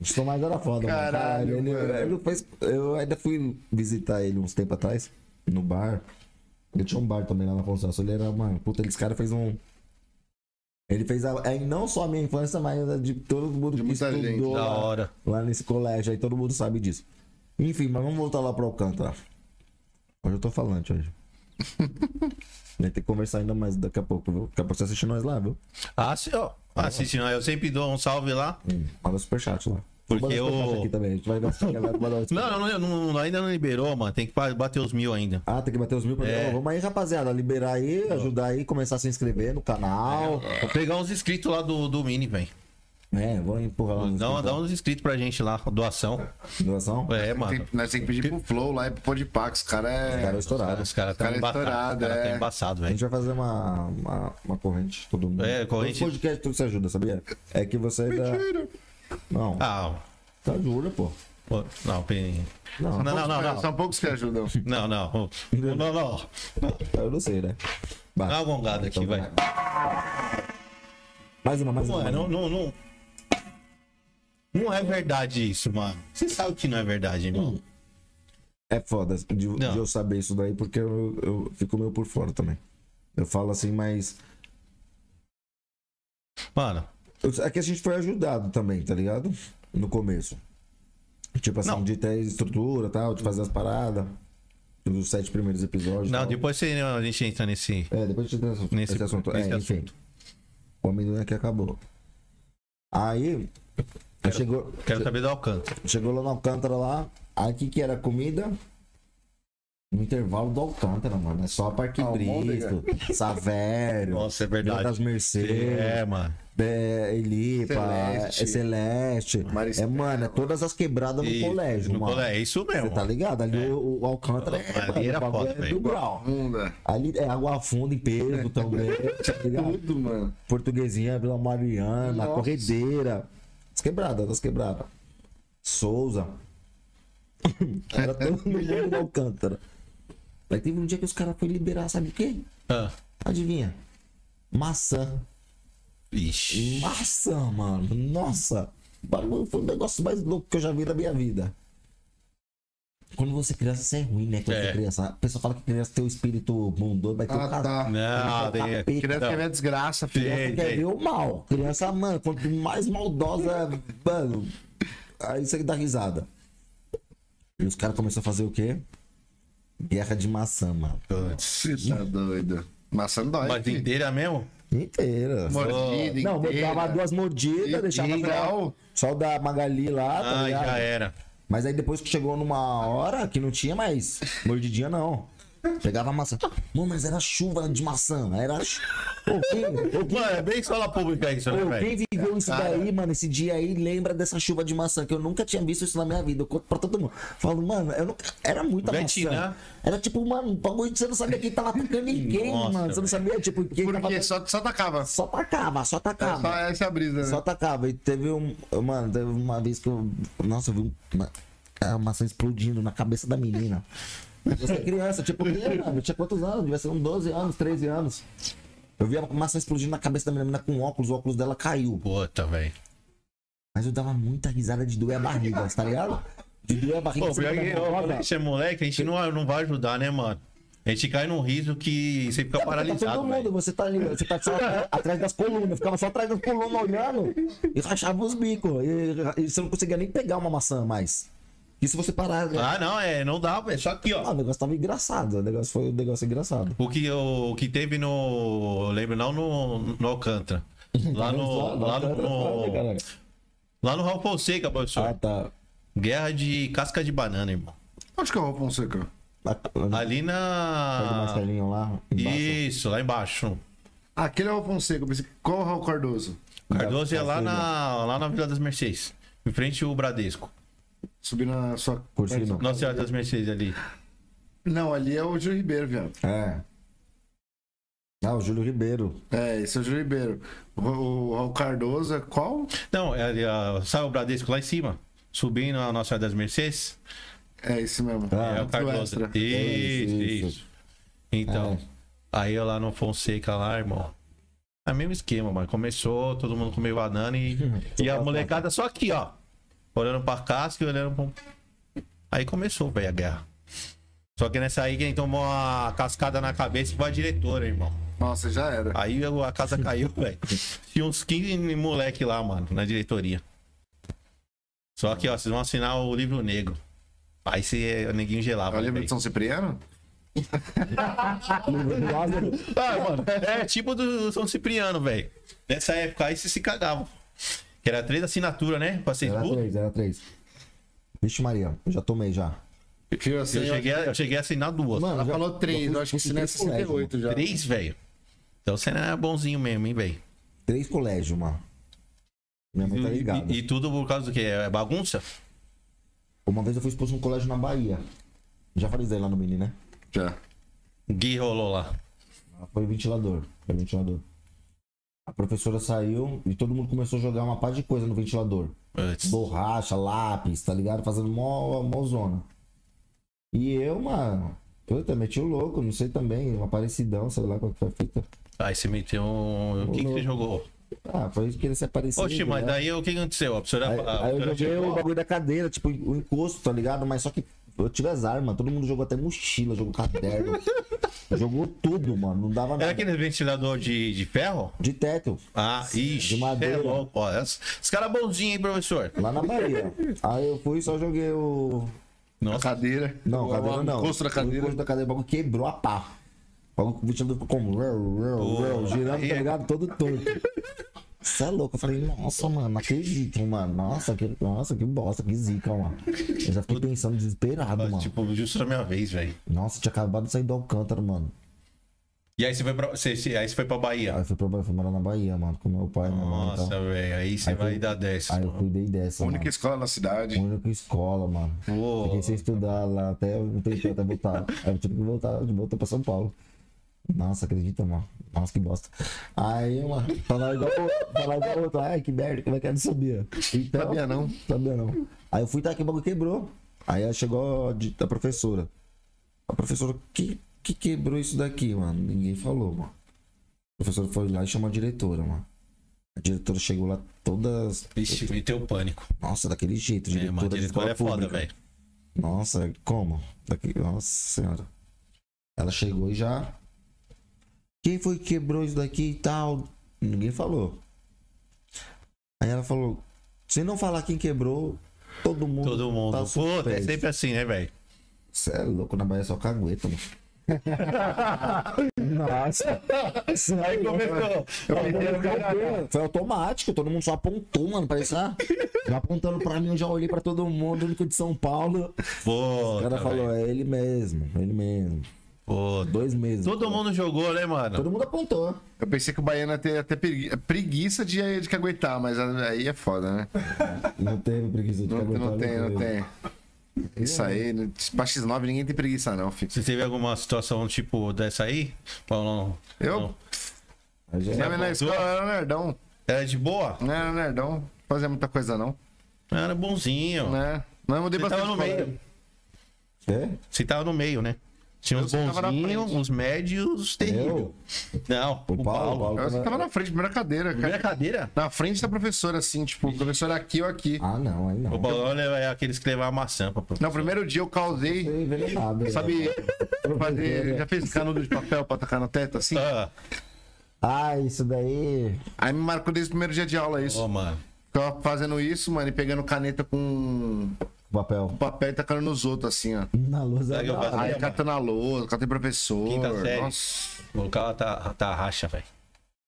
O Tomás era foda, mano. Caralho, Caralho, ele, mano. ele fez, eu ainda fui visitar ele uns tempos atrás, no bar. Ele tinha um bar também lá na Constância. Ele era, mano, puta, esse cara fez um. Ele fez a, é, não só a minha infância, mas a de todo mundo De que muita gente. estudou Da lá, hora. lá nesse colégio aí, todo mundo sabe disso. Enfim, mas vamos voltar lá pro Alcântara. Hoje eu tô falante hoje. Vai ter que conversar ainda mais daqui a pouco, viu? Daqui a pouco você assiste nós lá, viu? Ah, sim, ó. Assiste, não. Eu sempre dou um salve lá. Hum, manda superchat lá. Porque eu- aqui também. A gente vai gastar a galera manda superchat. Não, não, não, não, ainda não liberou, mano. Tem que bater os mil ainda. Ah, tem que bater os mil pra É. Vamos aí, rapaziada. Liberar aí, ajudar aí, começar a se inscrever no canal. Vou pegar uns inscritos lá do, do Mini, velho. É, vamos empurrar lá Dá, dá uns inscritos pra gente lá, doação. doação. É, mano. Tem, nós temos que pedir pro Flow lá e pro Podpax. Os caras é. Cara, estourado. Os caras cara estão é embaçados. estourado, Os caras é. estão embaçados, A velho. gente vai fazer uma, uma, uma corrente, todo mundo. É, corrente- Todo podcast tudo se ajuda, sabia? É que você dá. Não, Ah, tá ajuda, pô. pô, não, tem. Não, Não, não, não, não. São poucos que ajudam. Não, não. Não, não, não. Eu não sei, né? Vai. Dá uma gongada aqui, vai. Mais uma, mais uma. Não, não, não. Não é verdade isso, mano. Você sabe que não é verdade, irmão. É foda de, de eu saber isso daí, porque eu, eu fico meio por fora também. Eu falo assim, mas. Mano, É que a gente foi ajudado também, tá ligado? No começo. Tipo assim, Não. de ter estrutura e tal, de fazer as paradas. Dos sete primeiros episódios. não, tal. depois você, a gente entra nesse. É, depois a gente entra nesse, Nesse- esse assunto. nesse é, enfim. assunto. O amendoim aqui acabou. Aí. aí chegou, Quero saber do Alcântara. chegou lá no Alcântara lá. Aí o que, que era comida? No intervalo do Alcântara, mano. É só Parque Almôndega. Bristo, Savério. Nossa, é verdade. das Mercedes. É, mano. É, Elipa, Celeste. é Celeste. Maristela. É, mano, é todas as quebradas no E- colégio, no mano. colégio, é isso mesmo. Você tá ligado? Ali o, o Alcântara é, Ali era o bagulho foda, é do grau. Ali é água funda em peso também, tá? Tudo, mano. Portuguesinha, Vila Mariana, Nossa. Corredeira. As quebradas, as quebradas. Souza. Era todo mundo no Alcântara. Aí teve um dia que os caras foram liberar, sabe o quê? Ah. Adivinha? Maçã. Ixi. Maçã, mano. Nossa. O bagulho foi o negócio mais louco que eu já vi na minha vida. Quando você é criança, isso é ruim, né? Quando É. você é criança. A pessoa fala que criança tem o espírito bondoso, vai ter Ah, o cas- tá. Não, tem. capeta. Criança quer ver a desgraça, filho. Tem. Criança quer ver o mal. Criança, mano, quanto mais maldosa, mano. Aí você dá risada. E os caras começaram a fazer o quê? Guerra de maçã, mano. Você tá doido. Maçã dói. Mas inteira mesmo? Inteira. Mordida, Não, inteira. botava duas mordidas, E- deixava só, igual. só o da Magali lá, tá Ah, ligado? já era. Mas aí depois que chegou numa hora que não tinha mais mordidinha, não. Pegava a maçã. Mano, mas era chuva de maçã. Era. chu- Ô, quem, quem- Mano, é bem escola pública isso, né, velho? quem viveu isso daí, mano, esse dia aí, lembra dessa chuva de maçã, que eu nunca tinha visto isso na minha vida. Eu conto pra todo mundo. Falo, mano, eu nunca... era muita Betina. maçã. Era tipo, mano, um bagulho que você não sabia quem tava atacando ninguém, Nossa, mano. Você não sabia, tipo, quem tava. Porque só, só tacava. Só tacava, só tacava. Só essa é brisa, né? Só atacava. E teve um. Mano, teve uma vez que eu. Nossa, eu vi um- uma, a maçã explodindo na cabeça da menina. Você é criança, tipo, mano, eu tinha quantos anos? Devia ser uns 12 anos, 13 anos. Eu vi a maçã explodindo na cabeça da menina com óculos, o óculos dela caiu. Puta, velho. Mas eu dava muita risada de doer a barriga, tá ligado? De doer a barriga. Pô, você pior que que você é moleque, a gente não, não vai ajudar, né, mano? A gente cai num riso que você fica Tá paralisado, todo mundo, você tá ali, você tá só atrás- atrás das colunas, eu ficava só atrás das colunas olhando e rachava os bicos. E, e você não conseguia nem pegar uma maçã mais. E se você parar. Ah, não, é, não dá, velho. Só aqui, Ah, ó. o negócio tava engraçado. O negócio foi um negócio engraçado. O que, o, que teve no. eu Lembro, não no, no Alcântara. Lá no. Lá no, no, lá no Raul Fonseca, professor. Ah, tá. Guerra de casca de banana, irmão. Acho que é o Raul Fonseca. Ali o na. Marcelinho lá. Isso, lá embaixo. Ah, aquele é o Raul Fonseca. Qual é o Raul Cardoso? Cardoso é lá da na, lá na Vila das Mercedes. Em frente ao Bradesco. Subir na sua. Curtindo. Nossa Senhora das Mercedes ali. Não, ali é o Júlio Ribeiro, viado. É. Ah, o Júlio Ribeiro. É, esse é o Júlio Ribeiro. O, o Raul Cardoso é qual? Não, é ali, ó, sabe o Bradesco lá em cima? Subindo a Nossa Senhora das Mercedes? É esse mesmo. Ah, é o do Cardoso. Isso, Isso, isso. isso. Então, É. aí eu lá no Fonseca lá, irmão. É o mesmo esquema, mano. Começou, todo mundo comeu banana e, e a molecada só aqui, ó. Olhando pra casca e olhando pra. Aí começou, velho, a guerra. Só que nessa aí quem tomou a cascada na cabeça foi a diretora, irmão. Nossa, já era. Aí a casa caiu, velho. Tinha uns 15 moleque lá, mano, na diretoria. Só que, ó, vocês vão assinar o livro negro. Aí se o neguinho gelava. É o livro velho. de São Cipriano? Ah, mano, é tipo do São Cipriano, velho. Nessa época aí você se cagava. Que era três assinaturas, né? Pra ser Era três, era três. Vixe Maria, eu já tomei já. Eu, Eu cheguei, a, eu cheguei a assinar duas. Mano, Ela já- falou três, já eu acho que fui- isso não é fui colégio, 68 já. Três, velho. Então você não é bonzinho mesmo, hein, velho? Três colégios, mano. Minha mãe tá ligada. E, e tudo por causa do quê? É bagunça? Uma vez eu fui expulso num colégio na Bahia. Já falei isso aí lá no Mini, né? Já. Gui rolou lá. Foi ventilador. Foi ventilador. A professora saiu e todo mundo começou a jogar uma par de coisa no ventilador. Putz. Borracha, lápis, tá ligado? Fazendo mó, mó zona. E eu, mano, puta, meti o louco, não sei também, uma parecidão, sei lá qual que foi feita. Aí você meteu um. O que, que você jogou? Ah, foi querer se aparecer. Oxi, mas né? daí o que aconteceu? A professora. Aí, a aí eu joguei o bagulho da cadeira, tipo, o encosto, tá ligado? Mas só que eu tive as armas, todo mundo jogou até mochila, jogou caderno. jogou tudo, mano. Não dava Era nada. aquele ventilador de, de ferro? De teto, Ah, ixi. De madeira. É louco. Ó, esse, esse cara é bonzinho, hein, professor? lá na Bahia. aí eu fui e só joguei o. A Nossa. cadeira. Não, O- cadeira o não. encosto da O cadeira. encosto da cadeira, o bagulho quebrou a pá. O bagulho- o ventilador ficou como. rau, rau, rau, girando, tá ligado? Todo torto. Você é louco. Eu falei, nossa, mano, não acredito, mano. Nossa, que, nossa, que bosta, que zica, mano. Eu já fiquei pensando desesperado, mano. Tipo, justo na minha vez, velho. Nossa, tinha acabado de sair do Alcântara, mano. E aí você foi pra, você, você- aí você foi pra Bahia. Aí eu fui, pra, fui morar na Bahia, mano, com meu pai, minha mãe e Nossa, tal. velho. Aí você Aí vai fui- dar 10. Aí eu cuidei dessa, Única mano. escola na cidade. Única escola, mano. Pô. Fiquei sem estudar lá até um tempo até voltar. Aí eu tive que voltar, de volta pra São Paulo. Nossa, acredita, mano. Nossa, que bosta. Aí, mano, falar igual, falar igual outro. Ai, que merda, como é que eu não sabia? Então, Sabia não. Sabia não. Aí eu fui, tá aqui, o bagulho quebrou. Aí chegou a, a professora. A professora, que, que quebrou isso daqui, mano? Ninguém falou, mano. A professora foi lá e chamou a diretora, mano. A diretora chegou lá todas. Vixe, meteu pânico. Nossa, daquele jeito. É, Diretora mas de diretora é foda, velho. Nossa, como? Daqui... Nossa senhora. Ela chegou e já. Quem foi que quebrou isso daqui e tal? Ninguém falou. Aí ela falou: se não falar quem quebrou, todo mundo. Todo mundo. Tá Puta, é suspenso." sempre assim, né, velho? Cê é louco, na Bahia só cagueta, mano. Nossa. Aí começou. Foi automático, todo mundo só apontou, mano. Parecia. Já apontando pra mim, eu já olhei pra todo mundo, único de São Paulo. Pô, O cara falou, é ele mesmo, ele mesmo. Pô, Dois meses. todo mundo jogou, né, mano? Todo mundo apontou. Eu pensei que o Baiano ia ter até pregui- preguiça de, de que aguentar, mas aí é foda, né? Não teve preguiça de Não, aguentar, não tem, não teve. tem. Isso aí, né? pra X9 ninguém tem preguiça, não, filho. Você teve alguma situação tipo dessa aí? Ou não? Eu? Não. Na, na escola eu era nerdão. Era de boa? Não era nerdão. Não fazia muita coisa, não. Era bonzinho. Né? Não, eu mudei Você tava bastante no de escola. meio. É? Você tava no meio, né? Tinha uns tava na bonzinhos, uns médios, terrível. Não, O o Paulo, Paulo. Paulo. Eu tava na frente, primeira cadeira, Primeira cara. cadeira? Na frente da professora, assim, tipo, o professor aqui ou aqui. Ah, não, aí não. O Paulo é aqueles que levam a maçã pra professor. No primeiro dia eu causei. Envenenado. Sabe, né? fazer, já fez canudo de papel pra tacar no teto, assim? Ah, Ah, isso daí. Aí me marcou desde o primeiro dia de aula isso. Ô, mano. Ficava fazendo isso, mano, e pegando caneta com Papel. papel e tacando nos outros, assim, ó. Na Sabe é o eu fazia? Aí catando a lousa, catei professor. Quinta série. Nossa, O cara tá, tá racha, velho.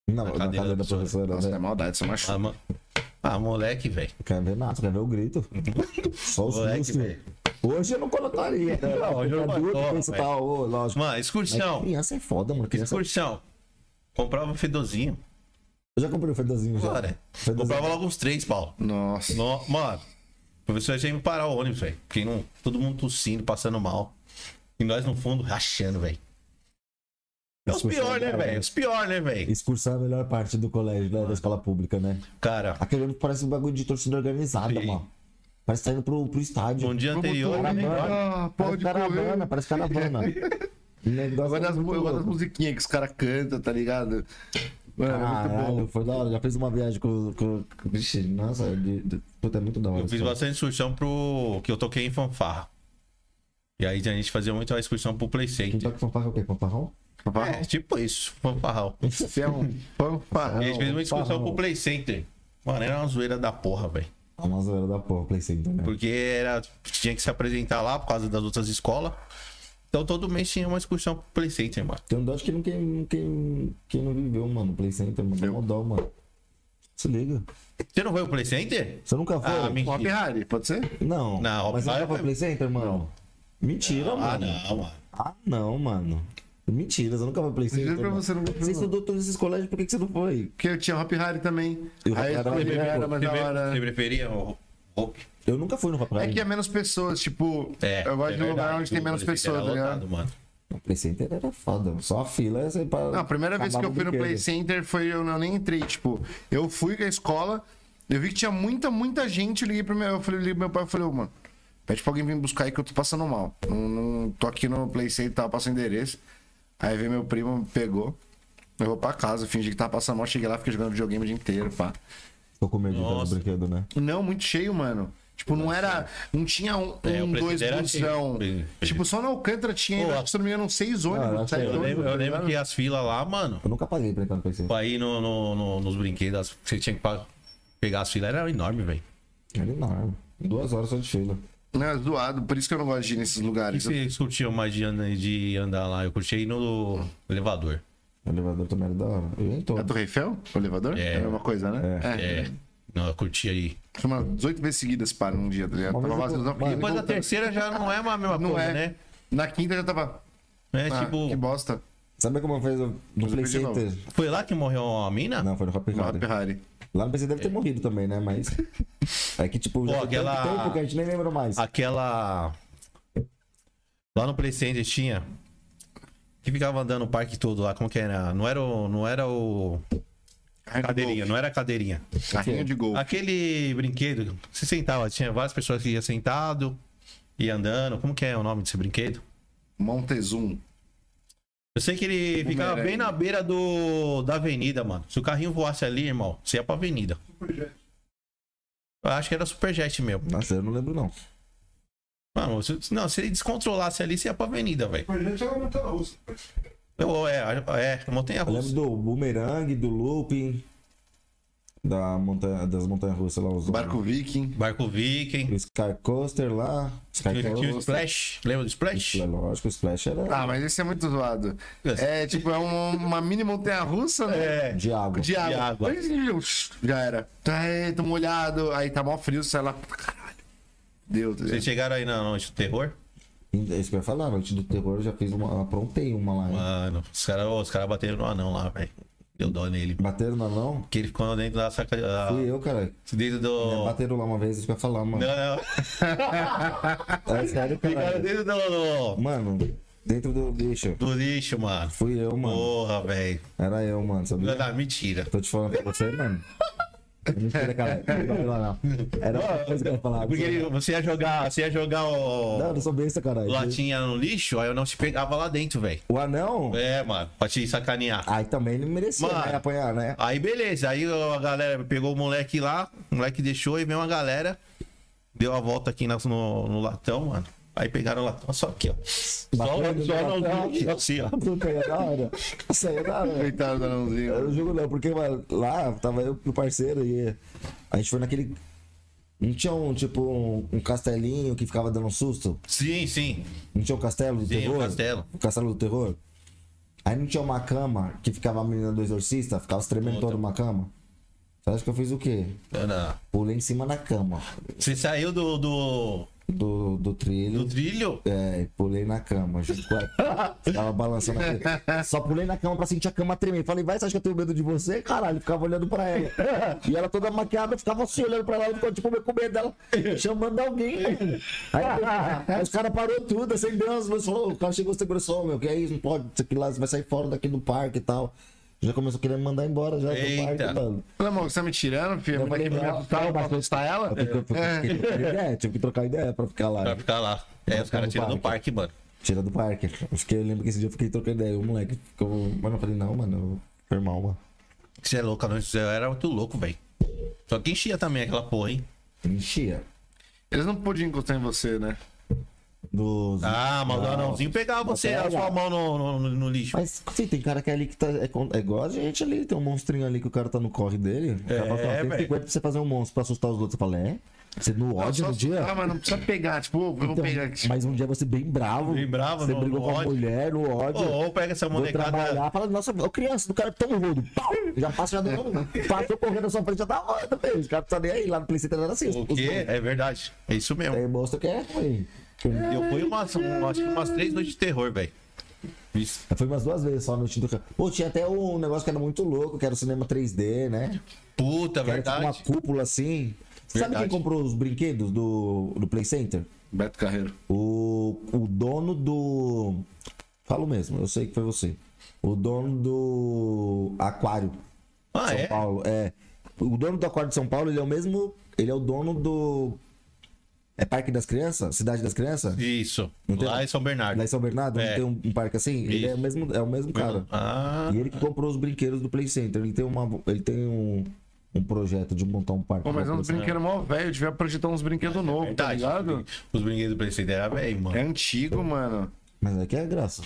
Não, Na na cadeira cadeira da da professora. nossa, é né? maldade, você Ah, machuca. ma- ah, moleque, velho. Quer ver nada, quer ver o grito. Só os Moleque, velho. Hoje eu não colocaria. Né? Não, hoje eu não Adulto, coloco, pensa, velho. tá, ô, lógico. Mano, Mas excursão. criança é foda, mano. Criança... Excursão. Comprava um fedozinho. Eu já comprei o fedozinho já. Bora. Fedozinho. Comprava logo uns três, Paulo. Nossa. No- mano, o professor tinha que parar o ônibus, velho. Porque não, todo mundo tossindo, passando mal. E nós no fundo rachando, velho. É os né, da hora. velho? Os piores, né, velho? Excursão é a melhor parte do colégio, né? Da escola pública, né? Cara, Aquele ônibus parece um bagulho de torcida organizada, Sim. mano. Parece que tá indo pro, pro estádio. no dia anterior, né? Ah, pode parece caravana, parece caravana. Negócio gosto é das, das musiquinhas que os caras cantam, tá ligado? Mano, é muito Caralho, bom. foi da hora. Já fiz uma viagem com. com... Vixe, nossa, de, de... Puta, é muito da hora. Eu fiz isso. bastante excursão pro. que eu toquei em fanfarra. E aí a gente fazia muito a excursão pro Play Quem Center. toca fanfarra é o quê? Fanfarrão? É, tipo isso, fanfarrão. Você é um fanfarrão. E a gente fez uma excursão pro Play Center. Mano, era uma zoeira da porra, velho. É uma zoeira da porra, Play Center, né? Porque era, tinha que se apresentar lá por causa das outras escolas. Então todo mês tinha uma excursão pro Play Center, mano. Tem um dó de quem, quem, quem, quem não viveu, mano. Play Center, mano. Dá mó dó, mano. Se liga. Você não foi pro Play Center? Você nunca foi? Ah, mentira. Hop Harry, pode ser? Não. Não, Mas você nunca foi Play Center, mano? Mentira, Ah, mano. não, mano. Ah, não, mano. Mentira, você nunca foi Play Center. pra você, fui, Você não. estudou todos esses colégios, por que, que você não foi? Porque eu tinha Hop Harry também. E o Hop Harry eu era mais Você, da hora. você preferia o Hope? Eu nunca fui no Hop É que é menos pessoas, tipo, É, eu gosto é de lugar verdade, onde tem menos pessoas, tá ligado? mano. O Play Center era foda. Só a fila assim pra. Não, a primeira vez que eu fui no Play. Center foi eu não nem entrei, tipo, eu fui com a escola, eu vi que tinha muita, muita gente, eu liguei pro meu, eu falei, liguei pro meu pai, eu falei, ô, mano, pede pra alguém vir buscar aí que eu tô passando mal. Não, não tô aqui no Play Center, tava passando endereço. Aí veio meu primo, pegou, levou pra casa, eu fingi que tava passando mal, cheguei lá, fiquei jogando videogame o dia inteiro, pá. Tô com medo de entrar no Nossa. brinquedo, né? Não, muito cheio, mano. Tipo, não era. Não tinha um, É, um dois busão. Tipo, só na Alcântara tinha, Pô, acho que se não me engano, seis Ah, ônibus, eu sei, Eu ônibus. lembro, eu tá lembro que as filas lá, mano, Eu nunca paguei pra entrar no pra ir no, no- no- nos brinquedos, você tinha que pegar as filas, era enorme, velho. Era enorme. Duas horas só de fila. Não, é zoado, por isso que eu não gosto de ir nesses O que lugares. vocês curtiam mais de andar, de andar lá? Eu curti ir no elevador. O elevador também era da hora. Eu ia em A. Torre Eiffel? O elevador? É. É a mesma coisa, né? É. Não, eu curti aí. Foi umas 18 vezes seguidas para num dia, tá ligado? Uma Tava vez eu- vazio, Depois da terceira já não é a mesma Não coisa, é. né? Na quinta já tava. É Ah, tipo, Que bosta. Sabe como fez no eu Play fiz de novo. Center? foi lá que morreu a mina? Não, foi no Hop No Hop Harry. Lá no PC deve ter morrido também, né? Mas. É que, tipo, já Pô, tem aquela- tanto tempo que a gente nem lembra mais. Aquela. Lá no Play Center tinha. Que ficava andando o parque todo lá, como que era? Não era o. Não era o. Cadeirinha, não era a cadeirinha. Carrinho de gol. Aquele brinquedo, você sentava, tinha várias pessoas que iam sentado e andando. Como que é o nome desse brinquedo? Montezum. Eu sei que ele ficava bem na beira do da avenida, mano. Se o carrinho voasse ali, irmão, você ia pra avenida. Eu acho que era Superjet mesmo. Nossa, eu não lembro, não. Mano, se, não, se ele descontrolasse ali, você ia pra avenida, velho. Eu, é, é, montanha Eu lembro russa. do Boomerang, do Looping, da montanha, das montanhas russas lá, os Barco Viking. Barco Viking. o Sky Coaster lá. Sky Tinha tinha o Coaster. Splash. Lembra do Splash? É lógico, o Splash era Ah, mas esse é muito zoado. É tipo, é um- uma mini montanha russa, né? É. de água. De água. De água. Já era. Aí, tô molhado. Aí tá mó frio, sai lá. Deus, Vocês ligado? chegaram aí na noite do terror? É isso que eu ia falar, Noite do Terror, eu já fiz uma. Aprontei uma lá. hein? Mano, os caras os cara bateram no anão lá, velho. Deu dó nele. Bateram na não? Porque ele ficou dentro da saca. da- Fui eu, cara. Dentro do. Bateram lá uma vez, isso que eu ia falar, mano. Não, não. É sério, Ficaram cara. dentro do, Mano, dentro do lixo. do lixo, mano. Fui eu, mano. Porra, velho. Era eu, mano, sabia? Não, mentira. Tô te falando pra você, mano. Mentira, cara. Não. Era outra coisa que eu ia falar. Porque ele- você ia jogar, você ia jogar o. Não, eu não sou besta, caralho. latinha no lixo, aí eu não te pegava lá dentro, velho. O anão? É, mano, pra te sacanear. Aí também ele merecia Mano. né, apanhar, né? Aí beleza, aí a galera pegou o moleque lá, o moleque deixou e veio uma galera, deu a volta aqui no, no latão, mano. Aí pegaram o latão só aqui, ó. Só, Batendo só latão. lixo, assim, ó. É da hora. Isso aí é da hora. Coitado do anãozinho. Eu não jogo não, porque mano, lá tava eu e o parceiro e a gente foi naquele. Não tinha um tipo um, um castelinho que ficava dando um susto? Sim, sim. Não tinha um castelo do Sim, terror? o castelo. O castelo do terror? Aí não tinha uma cama que ficava a menina do exorcista, ficava tremendo toda uma cama. Você acha que eu fiz o quê? Ana, Pulei em cima da cama Você saiu do, do, do, do trilho. do trilho? É, pulei na cama. junto com a- Ficava balançando aqui. Só pulei na cama pra sentir a cama tremer. Falei, vai, você acha que eu tenho medo de você? Caralho, ficava olhando pra ela. E ela toda maquiada, ficava assim olhando pra ela. Ficou tipo meio com medo dela, chamando alguém. Aí, aí os caras parou tudo, acendeu as luzes. Falou, o cara chegou e segurou só, meu, que é isso, não pode, isso aqui lá, você vai sair fora daqui do parque e tal. Já começou querendo me mandar embora já do parque, mano. Amor, você tá me tirando, filho? Eu Eu falei, não, eu posso assustar ela? Eu tive, que- eu tive que trocar ideia, tive que trocar ideia pra ficar lá. Pra ficar lá. É, os caras tiram do parque, mano. Tira do parque. Fiquei, eu lembro que esse dia eu fiquei trocando ideia. O moleque ficou. Mano, eu falei, não, mano, foi mal, mano. Você é louco, não, você era muito louco, velho. Só que enchia também aquela porra, hein? Enchia. Eles não podiam encostar em você, né? Dos... Ah, mas o anãozinho pegava você, a sua mão no, no, no- lixo. Mas sim, tem cara que é ali que tá. É, é igual a gente ali, tem um monstrinho ali que o cara tá no corre dele. O cara É, fala, "Ó, 150 pra você fazer um monstro pra assustar os outros. Você fala, é? Você no ódio Só- no dia? Ah, mas não precisa pegar, tipo, eu vou Então, pegar aqui. mas um dia você bem bravo. Bem bravo, Você no- brigou no com a ódio. mulher no ódio. Ou, ou pega essa Vou molecada. trabalhar, fala, nossa, ô criança, do cara é tão rude. Pau! Já passa, já deu. Passou correndo na sua frente, já tá hora também. Os caras não estão nem aí. Lá no PlayStation era assim. O quê? É verdade. É isso mesmo. Tem monstro que é ruim. Eu fui umas, um- acho que umas três noites de terror, velho. Isso. Fui umas duas vezes só no Tinto. Pô, tinha até um negócio que era muito louco, que era o cinema 3D, né? Puta, Que era tipo uma verdade. cúpula assim. Sabe Verdade. quem comprou os brinquedos do, do Play Center? Beto Carreiro. O, o dono do. Falo mesmo, eu sei que foi você. O dono do Aquário. Ah, São é? Paulo. É. O dono do Aquário de São Paulo, ele é o mesmo. Ele é o dono do. É Parque das Crianças? Cidade das Crianças? Isso. Lá em São Bernardo. Lá em São Bernardo, onde É. tem um, um parque assim? Ele é Isso. o mesmo, é o mesmo cara. Ah, E ele que comprou os brinquedos do Play Center. Ele tem, uma, ele tem um, um projeto de montar um parque. Pô, mas é uns você. brinquedos mó velho, devia projetar uns brinquedos novos, tá verdade. ligado? Os brinquedos do PlayStation era velho, mano. É antigo, mano. Mas aqui é graça.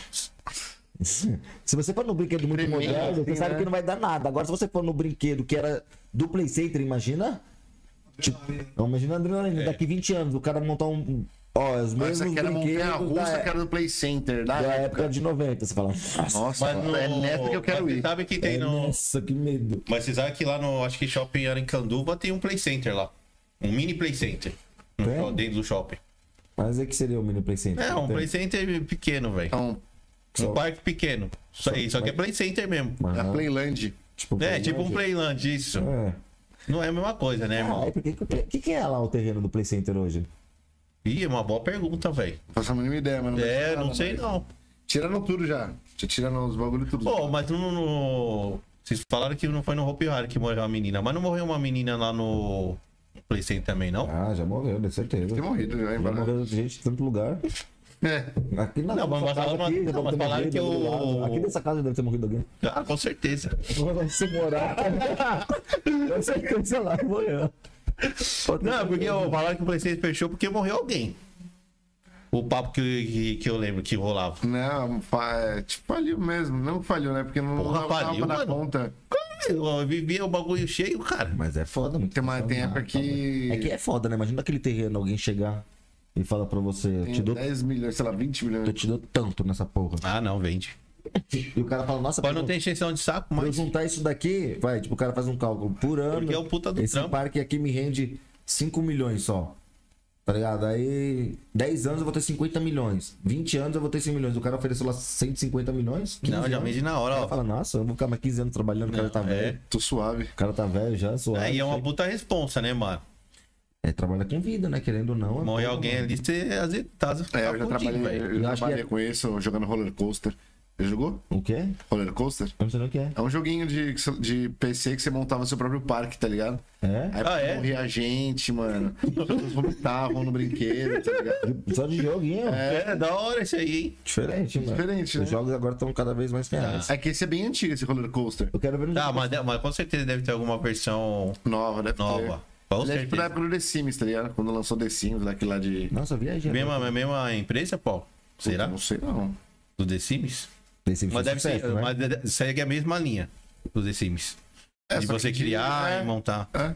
Se você for no brinquedo muito Primeiro, moderno, você assim, sabe né? que não vai dar nada. Agora, se você for no brinquedo que era do Play Center, imagina. Tipo, imagina a adrenalina. Daqui 20 anos, o cara montar um. Ó, os Essa mesmos aqui era montanha brinquedos da, russa, que era do Play Center, da, da época. época de 90. Você fala, nossa, Nossa, Mas no- é nessa que eu quero mas ir. Sabe que tem é, no. nossa, que medo. Mas você sabe que lá no. Acho que shopping Arancanduva tem um Play Center lá. Um mini Play Center. No shop- dentro do shopping. Mas é que seria o mini Play Center. É, um Tem. Play Center pequeno, velho. Então, Um parque pequeno. Isso aí, só que é Play Center mesmo. é a. Playland. Tipo, É, tipo um Playland. Playland, isso. É. Não é a mesma coisa, né, Ah, irmão? é porque. O que, que é lá o terreno do Play Center hoje? Ih, é uma boa pergunta, velho. Faço a mínima ideia, mas não É, não nada, sei mas- não. Tiraram tudo já. Tiraram os bagulho tudo. Pô, mas no, no- Vocês falaram que não foi no Hopi Hari que morreu uma menina, mas não morreu uma menina lá no Play Center também, não? Ah, já morreu, de certeza. Tem morrido já, hein, Já morreu gente em tanto lugar. É. Aqui na Não, mas casa aqui, não, mas falaram que lado. Aqui nessa casa deve ter morrido alguém. Ah, com certeza. Você morar. Com certeza lá, morreu. Não, porque eu, falaram que o Play Center fechou porque morreu alguém. O papo que, que, que eu lembro que rolava. Não, fa... tipo, faliu mesmo. Não faliu, né? Porque não Porra, faliu, mano. conta. Eu vivia o bagulho cheio, cara. Mas é foda, muito Tem, uma, tem época que. É que é foda, né? Imagina aquele terreno, alguém chegar e fala pra você, eu tem te dou, 10 milhões, sei lá, 20 eu milhões. te dou tanto nessa porra. Ah, não, vende. E o cara fala, nossa, Pode pra não ter extensão de saco, pra eu mas. juntar isso daqui, vai, tipo, o cara faz um cálculo por ano. Porque é o puta do esse trampo. parque aqui me rende 5 milhões só. Tá ligado? Aí, 10 anos eu vou ter 50 milhões. 20 anos eu vou ter 100 milhões. O cara ofereceu lá 150 milhões. 15 Não, já vende na hora, ó. fala, nossa, eu vou ficar mais 15 anos trabalhando, o cara tá é. velho. Tô suave. O cara tá velho já, suave. Aí é uma puta responsa, né, mano? É, trabalha com vida, né? Querendo ou não. é Morrer bom, alguém ali, você às vezes tá. É, eu já trabalhei, velho. eu Eu já trabalhei que com isso, jogando roller coaster. Já jogou? O quê? Roller coaster? Eu não sei o que é. É um joguinho de, de PC que você montava seu próprio parque, tá ligado? É? Aí Ah, é? morria gente, mano. As pessoas vomitavam no brinquedo, tá ligado? Só de joguinho. É, da hora isso aí, hein? Diferente, mano. Diferente, né? Os jogos agora estão cada vez mais reais. É que esse é bem antigo, esse roller coaster. Eu quero ver no Tá, jogo. mas, mas com certeza deve ter alguma versão Nova, deve ter. Com Ele é tipo da época do The Sims, tá ligado? Quando lançou The Sims, daquele lá de. Nossa, eu viajei. Mesma, mesma empresa, Paulo? Será? Não sei não. Do The Sims? Esse Mas deve sucesso, ser. né? Mas segue a mesma linha do The Sims. É, de você criar é, e montar. É.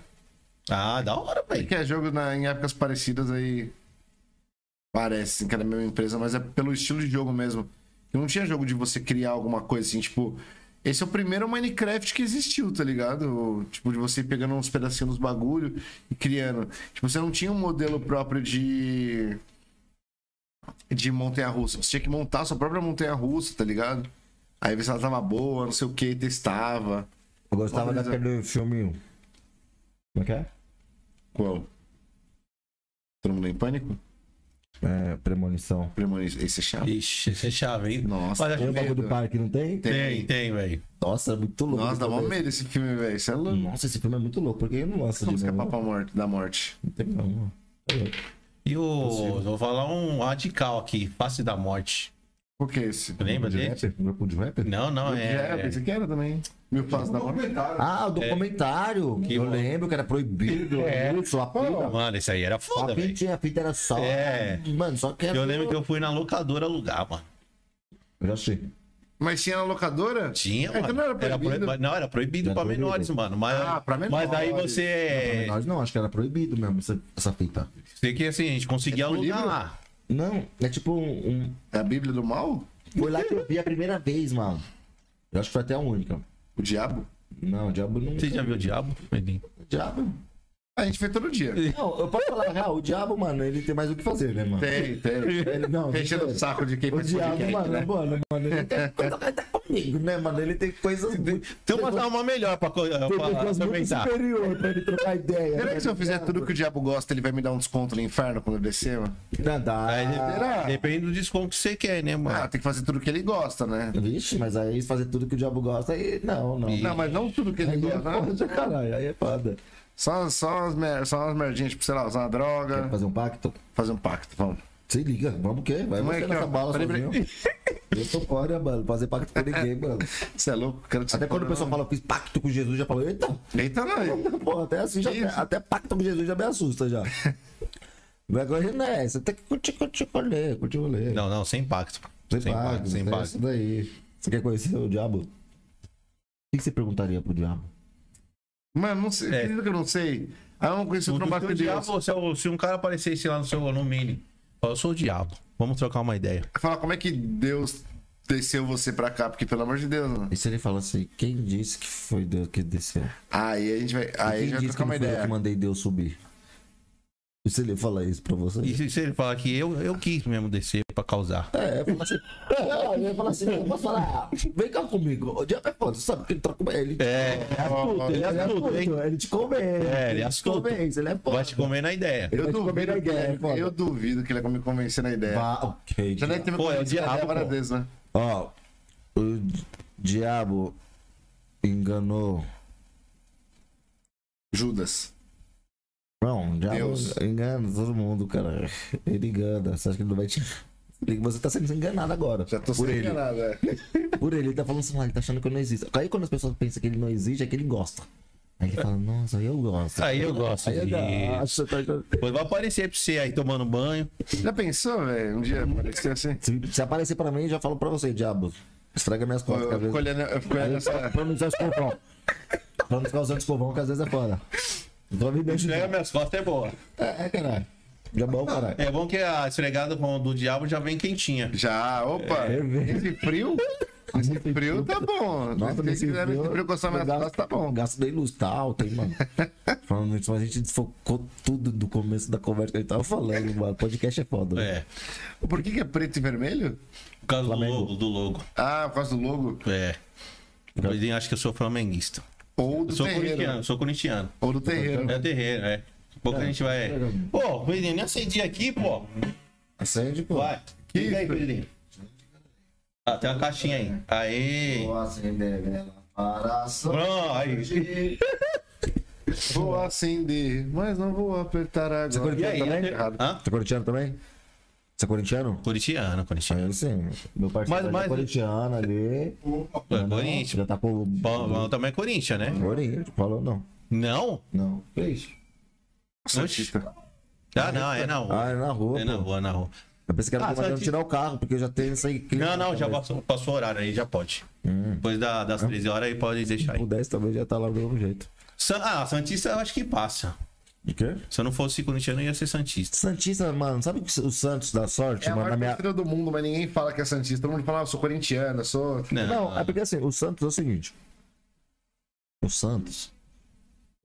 Ah, da hora, É velho. que é jogo na- em épocas parecidas aí. Parece que era a mesma empresa, mas é pelo estilo de jogo mesmo. Não tinha jogo de você criar alguma coisa assim, tipo. Esse é o primeiro Minecraft que existiu, tá ligado? Tipo, de você pegando uns pedacinhos dos bagulho e criando. Tipo, você não tinha um modelo próprio de. De montanha-russa. Você tinha que montar a sua própria montanha-russa, tá ligado? Aí ver se ela tava boa, não sei o que, testava. Eu gostava daquele filme. Como é que é? Qual? Todo mundo em pânico? É, Premonição. Premonição. Esse é chato. Ixi, esse é chave, hein? Nossa, Olha, Tem o bagulho do parque, não tem? Tem, tem, velho. Nossa, é muito louco. Nossa, dá mó medo esse filme, velho. Isso é louco. Nossa, esse filme é muito louco, porque eu não gosto Como de escapar pra morte, da morte. Não tem não. É. E o. Vou falar um radical aqui, face da morte. Qual que é esse? Lembra de dele? rapper? Grupo de rapper? Não, não, É, é. esse aqui era também. Mil passos da mão. Ah, o documentário. Que eu bom. lembro que era proibido. É. Isso, a fita. Mano, esse aí era A foda, velho. fita, a fita era só. É. Mano, só que Eu lembro que eu fui na locadora alugar, mano. Eu já sei. Mas tinha na locadora? Tinha, É, mano. então não era proibido? proib- Não, era proibido Era pra proibido. menores, mano. Mas, Ah, pra menores. mas aí você. é- Nós não, acho que era proibido mesmo essa, essa fita. Sei que assim, a gente conseguia É tipo alugar livro? lá. Não, é tipo um, um- É a Bíblia do Mal? Foi lá que eu vi a primeira vez, mano. Eu acho que foi até a única. O diabo? Não, o diabo não. Você já viu o diabo? Edinho? O diabo. A gente vê todo dia. Não, eu posso falar real, o diabo, mano, ele tem mais o que fazer, né, mano? Tem, tem. Ele, não, Enchendo o saco de quem O faz diabo, podcast, mano, né? mano, mano, ele tem coisa até comigo, né, mano? Ele tem coisas muito. Tem uma, uma melhor pra, co- Tem pra coisas muito aproveitar. superior pra ele trocar ideia. Será né? que se eu fizer tudo que o diabo gosta, ele vai me dar um desconto no inferno quando eu descer, mano? Não dá. Aí será? depende do desconto que você quer, né, Ah, mano? tem que fazer tudo que ele gosta, né? Vixe, mas aí fazer tudo que o diabo gosta, aí não, não. Não, mas não tudo que ele Aí é gosta. né? foda, caralho, aí é foda. Só, só, umas mer... só umas merdinhas, tipo, sei lá, usar uma droga, Fazer um pacto? fazer um pacto, vamos. Se liga, vamos o quê? Vai Como você é que nessa é? bala Peraí, sozinho. peraí. Eu tô fora, mano. Fazer pacto com ninguém, mano. Você é louco? Quero te Até quando o pessoal fala, eu fiz pacto com Jesus, já falou, eita, Eita, não. pô, até assim, já, até pacto com Jesus já me assusta já. Vergonha não é, você tem que curtir, curtir, colher, curtir o rolê. Não, não, sem pacto. Sem, Sem pacto, pacto, sem é pacto. isso daí. Você quer conhecer o diabo? O que que você perguntaria pro diabo? Mano, não sei. É. Que eu não sei? Ah, eu não conheço o O, trombado o de Deus. diabo, se, eu- se um cara aparecesse lá no seu no mini, fala, eu sou o diabo. Vamos trocar uma ideia. Fala, como é que Deus desceu você pra cá? Porque, pelo amor de Deus, mano. E se ele fala assim, quem disse que foi Deus que desceu? Aí a gente vai. Aí a quem gente vai disse que trocar uma foi eu ideia. que mandei Deus subir? E se ele falar isso pra você? E se, ele falar que eu, eu quis mesmo descer pra causar? É, eu falo assim, é, eu ia falar assim, eu posso falar, vem cá comigo, o diabo é foda, você sabe que ele troca ele. É, ele é astuto, ele é astuto, hein? Ele te convence. É, ele é te astuto. convence, ele é foda. Vai te comer na ideia. Ele Eu vai te comer duvido, ideia, ele, é foda. eu duvido que ele vai me convencer na ideia. Vá, ok. Já ter me Pô, é o diabo, ideia várias pô. vezes, né? Ó, o diabo enganou. Judas. Não, diabo engana todo mundo, cara. Ele engana. Você acha que ele não vai te. Você tá sendo enganado agora. Já tô ele. enganado, é. Por ele, ele tá falando assim, ah, ele tá achando que eu não existo. Aí quando as pessoas pensam que ele não existe, é que ele gosta. Aí ele fala, nossa, aí eu gosto. Aí eu gosto Aí eu disso. gosto. tá- Depois vai aparecer pra você aí tomando banho. Já pensou, velho? Um dia aparecer assim? Se, se aparecer pra mim, eu já falo pra você, diabo. Esfrega minhas costas. Eu eu fico olhando essa. Pra não usar escovão. Pra não ficar usando escovão, que às vezes é foda. Me deixa. Esfrega minhas costas é boa. É, é, caralho. Já bom, caralho. É bom que a esfregada com- do diabo já vem quentinha. Já, opa! É, esse frio? Esse frio tá bom. Nossa, Se nesse quiser frio, esse frio coçar minhas costas, tá bom. Gasto de luz tá alto, hein, mano. Falando isso, mas a gente desfocou tudo do começo da conversa que a gente tava falando, mano. Podcast é foda. né? É. Por que, que é preto e vermelho? Por causa do logo, do logo. Ah, por causa do logo. É. Eu acho que eu sou flamenguista. Ou do sou terreiro. corintiano, eu sou corintiano. Ou do terreiro. É terreiro, é. Pouco a gente vai. Pô, Pedrinho, nem acendi aqui, pô. Acende, pô. Vai. Que Liga aí? Pedrinho. Ah, tem uma caixinha aí. Aí. Vou acender vela para Pronto, aí. Vou acender, mas não vou apertar agora. E aí? Também? né? Errado. Hã? Você é corintiano também? Você é corintiano? Corintiano, corintiano. Aí sim. Meu parceiro Mas- mas- é corintiano ali. É, Corinthians. Já tá com. Bom, também é Corinthians, né? Corinthians, falou não. Não? Não. Que isso? Santista. Ah, não, é na rua. Ah, é na rua. É na rua, é na rua. Eu pensei que era Ah, ah, Santista. tirar o carro, porque eu já tenho isso aí. Não, não, já passou, passou o horário aí, já pode. Hum. Depois da- das 13 horas aí pode deixar aí. O 10 também já tá lá do mesmo jeito. San- Ah, Santista eu acho que passa. De quê? Se eu não fosse corintiano, eu ia ser Santista. Santista, mano, sabe que o Santos dá sorte, É a mano? Na maior minha... do mundo, mas ninguém fala que é Santista. Todo mundo fala, ah, eu sou corintiano, eu sou. Não, Não, é porque assim, o Santos é o seguinte. O Santos,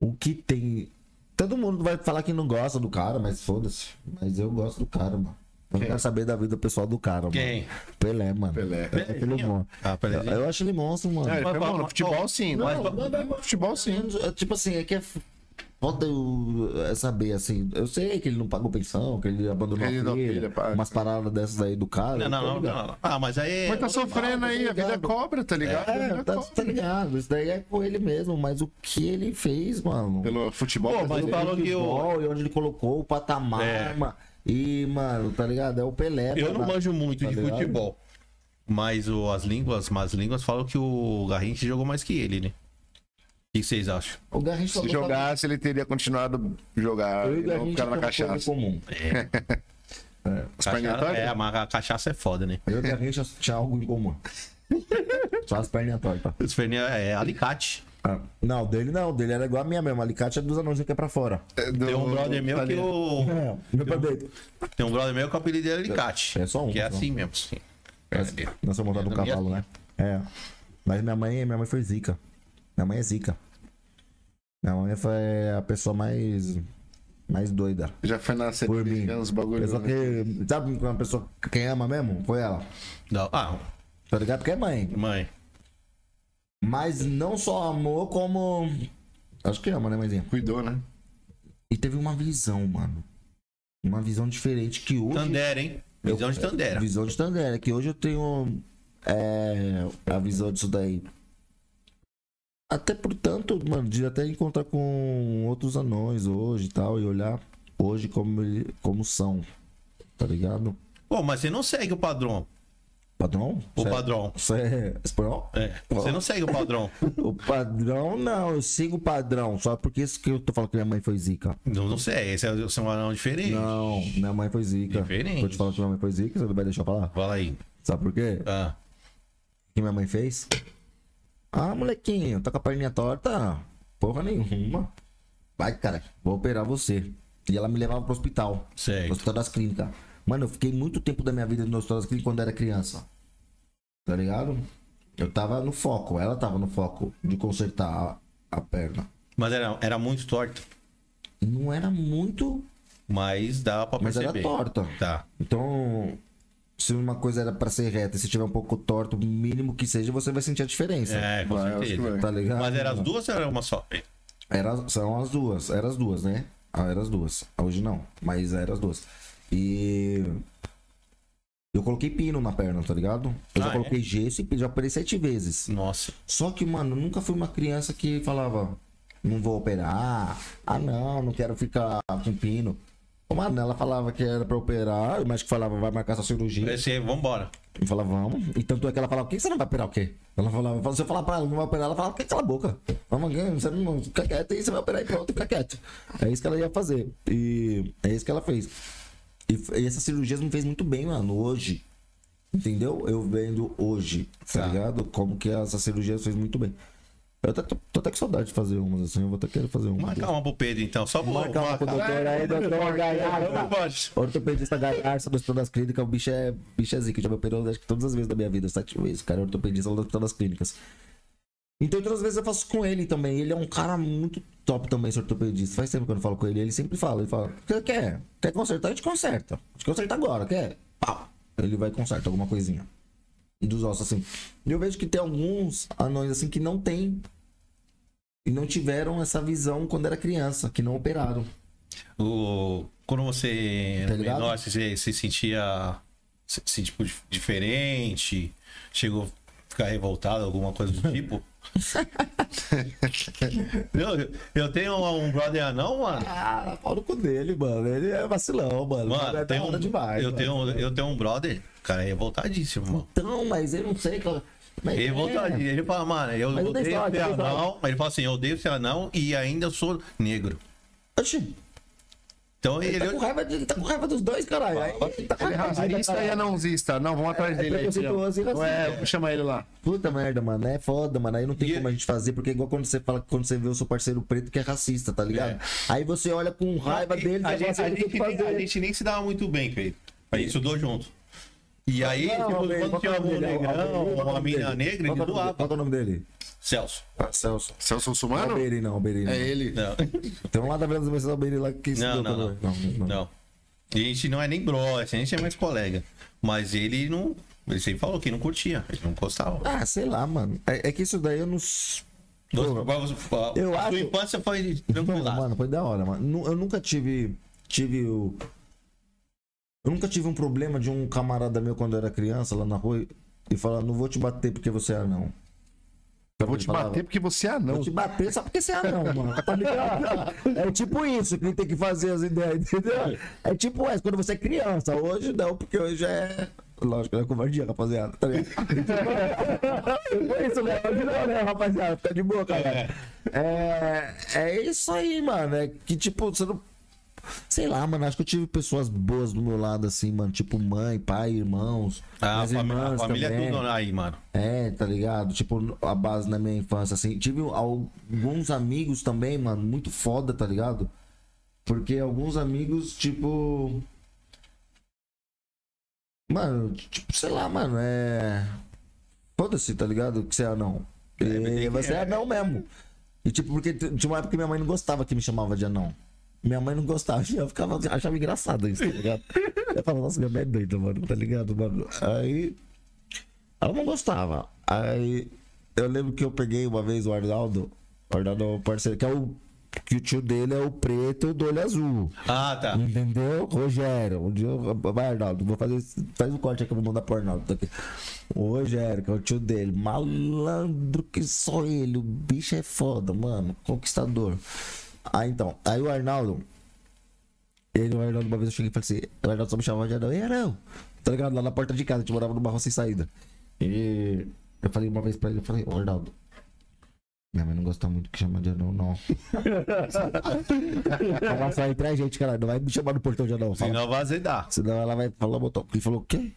o que tem. Todo mundo vai falar que não gosta do cara, mas foda-se. Mas eu gosto do cara, mano. Eu não quero saber da vida pessoal do cara, Quem? mano. Pelé, mano. Pelé. Eu acho ele bom. Ah, Eu, acho ele monstro, mano. É, ele Mas foi bom, fala- no futebol sim. mas- no- no futebol sim. É, Tipo assim, é que é foda eu é, saber, assim. Eu sei que ele não pagou pensão, que ele abandonou Ele a não filha, filha, pá. umas paradas dessas aí do cara. Não, eu não, não, não. Ah, mas aí. Mas tá sofrendo aí, a vida cobra, tá ligado? É, tá, tá ligado? Isso daí é com ele mesmo, mas o que ele fez, mano. Pelo futebol. Pô, mas falou que o. futebol, e onde ele colocou o patamar, É. mano. E, mano, tá ligado? É o Pelé. Eu não mano. manjo muito Tá de ligado? futebol. Mas o, as línguas, mas as línguas falam que o Garrincha jogou mais que ele, né? O que vocês acham? O Garrincha Se jogasse, ele teria continuado jogar Eu e o não Garrincha ficar na cachaça. comum. As perninhas Cachaça, é, mas a cachaça é foda, né? Eu e o Garrincha tinha algo em comum. Só as perninhas tortas. Os perninha é alicate. Ah, Não, dele não, dele era igual a minha mesmo. Alicate é dos anões que é pra fora. É, do- Tem um brother meu que o. É, meu pra dentro. Tem um brother meu que o apelido dele é alicate. É só um, Que é só. assim mesmo. Assim. Nós somos montados no É, cavalo, né? É. Mas minha mãe, minha mãe foi zica. Minha mãe é zica. Minha mãe foi a pessoa mais. mais doida. Já foi na Por mim. uns bagulhos. Só né? que. Sabe uma pessoa quem ama mesmo? Foi ela. Não. Ah, Tá ligado? Porque é mãe. mãe. Mas não só amou, como. Acho que ama, né, mãezinha? Cuidou, né? E teve uma visão, mano. Uma visão diferente que hoje. Tandera, hein? Visão de Tandera. Visão de Tandera, que hoje eu tenho é, a visão disso daí. Até portanto, mano, de até encontrar com outros anões hoje e tal, e olhar hoje como, ele, como são. Tá ligado? Pô, mas você não segue o padrão. Padrão? O Cê é- padrão. Você é espanhol? É, você não segue o padrão. O padrão, não, eu sigo o padrão. Só porque isso que eu tô falando que minha mãe foi zica. Não, não sei, esse é, esse é um anão diferente. Não, minha mãe foi zica. Diferente. Tô te falando que minha mãe foi zica, você não vai deixar eu falar? Fala aí. Sabe por quê? Ah, O que minha mãe fez? Ah, molequinho, tá com a perninha torta? Porra nenhuma. Vai, cara, vou operar você. E ela me levava pro hospital. Certo. Hospital das clínicas. Mano, eu fiquei muito tempo da minha vida no hospital das clínicas quando era criança. Tá ligado? Eu tava no foco, ela tava no foco de consertar a, a perna. mas era, era muito torto. Não era muito, Mas dava pra mas perceber. era torta. Tá. Então, se uma coisa era pra ser reta e se tiver um pouco torto, o mínimo que seja, você vai sentir a diferença. É, com Vai, certeza. Tá ligado? Mas eram as duas ou era uma só? Era, são as duas, eram as duas, né? Ah, eram as duas. Hoje não, mas eram as duas. E. Eu coloquei pino na perna, tá ligado? Eu já Ah, é? coloquei gesso e pino, já operei sete vezes. Nossa. Só que, mano, eu nunca fui uma criança que falava, não vou operar. Ah, não, não quero ficar com pino. Mano, ela falava que era pra operar, mas que falava, vai marcar sua cirurgia. Esse, vambora. Eu falava, vamos. E tanto é que ela falava, por que você não vai operar o quê? Ela falava, se eu falar pra ela, não vai operar, ela falava, que cala a boca. Vamos, você não fica quieto aí, você vai operar e pronto, fica quieto. É isso que ela ia fazer. E é isso que ela fez. E, e essa cirurgia me fez muito bem, mano, hoje. Entendeu? Eu vendo hoje, tá, Tá. ligado? Como que essa cirurgia fez muito bem. Eu até, tô, tô até com saudade de fazer umas assim, eu vou até querer fazer uma. Marcar uma pro Pedro, então. Só pro Marcar uma com o doutor aí, doutor pode. Ortopedista Garça do Hospital das Clínicas, o bicho é, bicho é zica, já me operou acho que todas as vezes da minha vida, sete vezes, cara, é ortopedista do Hospital das Clínicas. Então todas as vezes eu faço com ele também, ele é um cara muito top também, esse ortopedista, faz tempo que eu não falo com ele, ele sempre fala, ele fala, o que você quer? Quer consertar? A gente conserta, a gente conserta agora, quer? Pau! Ele vai e conserta alguma coisinha. Dos ossos, assim. E eu vejo que tem alguns anões, assim, que não tem e não tiveram essa visão quando era criança, que não operaram. O, quando você Tá menor, você se sentia se, se, tipo, dif- diferente? Chegou a ficar revoltado, alguma coisa do tipo? eu, eu tenho um brother anão, mano. Ah, pau no cu dele, mano. Ele é vacilão, mano. Mano, é tem um, demais. eu, mano. tenho, eu tenho um brother, cara, é revoltadíssimo, mano. Então, mas eu não sei. qual- Mas Ele é. revoltadíssimo. Ele fala, mano, eu Mas odeio ser anão. Ele fala assim, eu odeio ser anão e ainda sou negro. Oxi, Então ele, ele. tá com raiva de- ele tá com raiva dos dois, caralho. Aí, ele tá com Ele é raiva de- racista e anãozista. Não, vamos atrás É dele aí. preconceituoso e filhão. racista. Ué, chama ele lá. Puta merda, mano. É foda, mano. Aí não tem E- como a gente fazer, porque é igual quando você fala quando você vê o seu parceiro preto que é racista, tá ligado? É. Aí você olha com raiva dele, a, você gente, fala a, assim, "Eu gente, que nem- a fazer." gente nem se dava muito bem, Pedro. A gente estudou junto. E aí, Não, tipo, quando tinha o um negrão, o uma nome mina dele? negra, ele é o doava. Qual é o nome dele? Celso. Ah, Celso. Celso Não, Russumano? Albeiri não, Albeiri não. É ele. Não, Tem um lá da Vila dos Vencedores Albeiri lá que não, não, não. não. Não. E a gente não é nem brother, a gente é mais colega. Mas ele não. Ele sempre falou que não curtia, ele não gostava. Ah, sei lá, mano. É, é que isso daí eu não. Pô, a eu sua acho- infância foi Não, tranquila. mano, foi da hora, mano. Eu nunca tive. Tive o. Eu nunca tive um problema de um camarada meu quando eu era criança lá na rua e falar, não vou te bater porque você é anão. Eu vou te bater porque você é anão. Vou te bater só porque você é anão, mano. Tá ligado? É tipo isso que tem que fazer as ideias, entendeu? É tipo essa, quando você é criança. Hoje não, porque hoje é. Lógico, é covardia, rapaziada. Tá ligado? Foi isso, né? Não, né, rapaziada? Fica de boa, cara. É, é isso aí, mano. É que, tipo, você não. Sei lá, mano. Acho que eu tive pessoas boas do meu lado, assim, mano. Tipo, mãe, pai, irmãos. Ah, a família, a família é tudo aí, mano. É, tá ligado? Tipo, a base na minha infância, assim. Tive alguns amigos também, mano, muito foda, tá ligado? Porque alguns amigos, tipo. Mano, tipo, sei lá, mano, é. Foda-se, tá ligado? Que você é anão. É, E você é anão mesmo. E tipo, porque tinha uma época que minha mãe não gostava que me chamava de anão. Minha mãe não gostava, eu ficava, achava engraçado isso, tá ligado? Eu falava, nossa, minha mãe é doida, mano, tá ligado, mano? Aí. Ela não gostava. Aí eu lembro que eu peguei uma vez o Arnaldo, o Arnaldo é o parceiro, que é o. Que o tio dele é o preto do olho azul. Ah, tá. Entendeu? Rogério, um dia eu... Vai, Arnaldo, vou fazer. Faz um corte aqui vou mandar pro Arnaldo. Aqui. O Rogério, que é o tio dele, malandro que só ele. O bicho é foda, mano. Conquistador. Ah, então. Aí o Arnaldo. Ele, o Arnaldo, uma vez eu cheguei e falei assim: o Arnaldo só me chamava de Arnaldo. E Arão? Tá ligado? Lá na porta de casa, a gente morava numa rua sem saída. E eu falei uma vez pra ele: eu falei, ô Arnaldo. Minha mãe não gosta muito que chama de anão, não. Ela só entre a gente, cara. Não vai me chamar no portão de anão. Fala, Senão vai azedar. Senão ela vai falar botão. Ele falou o quê?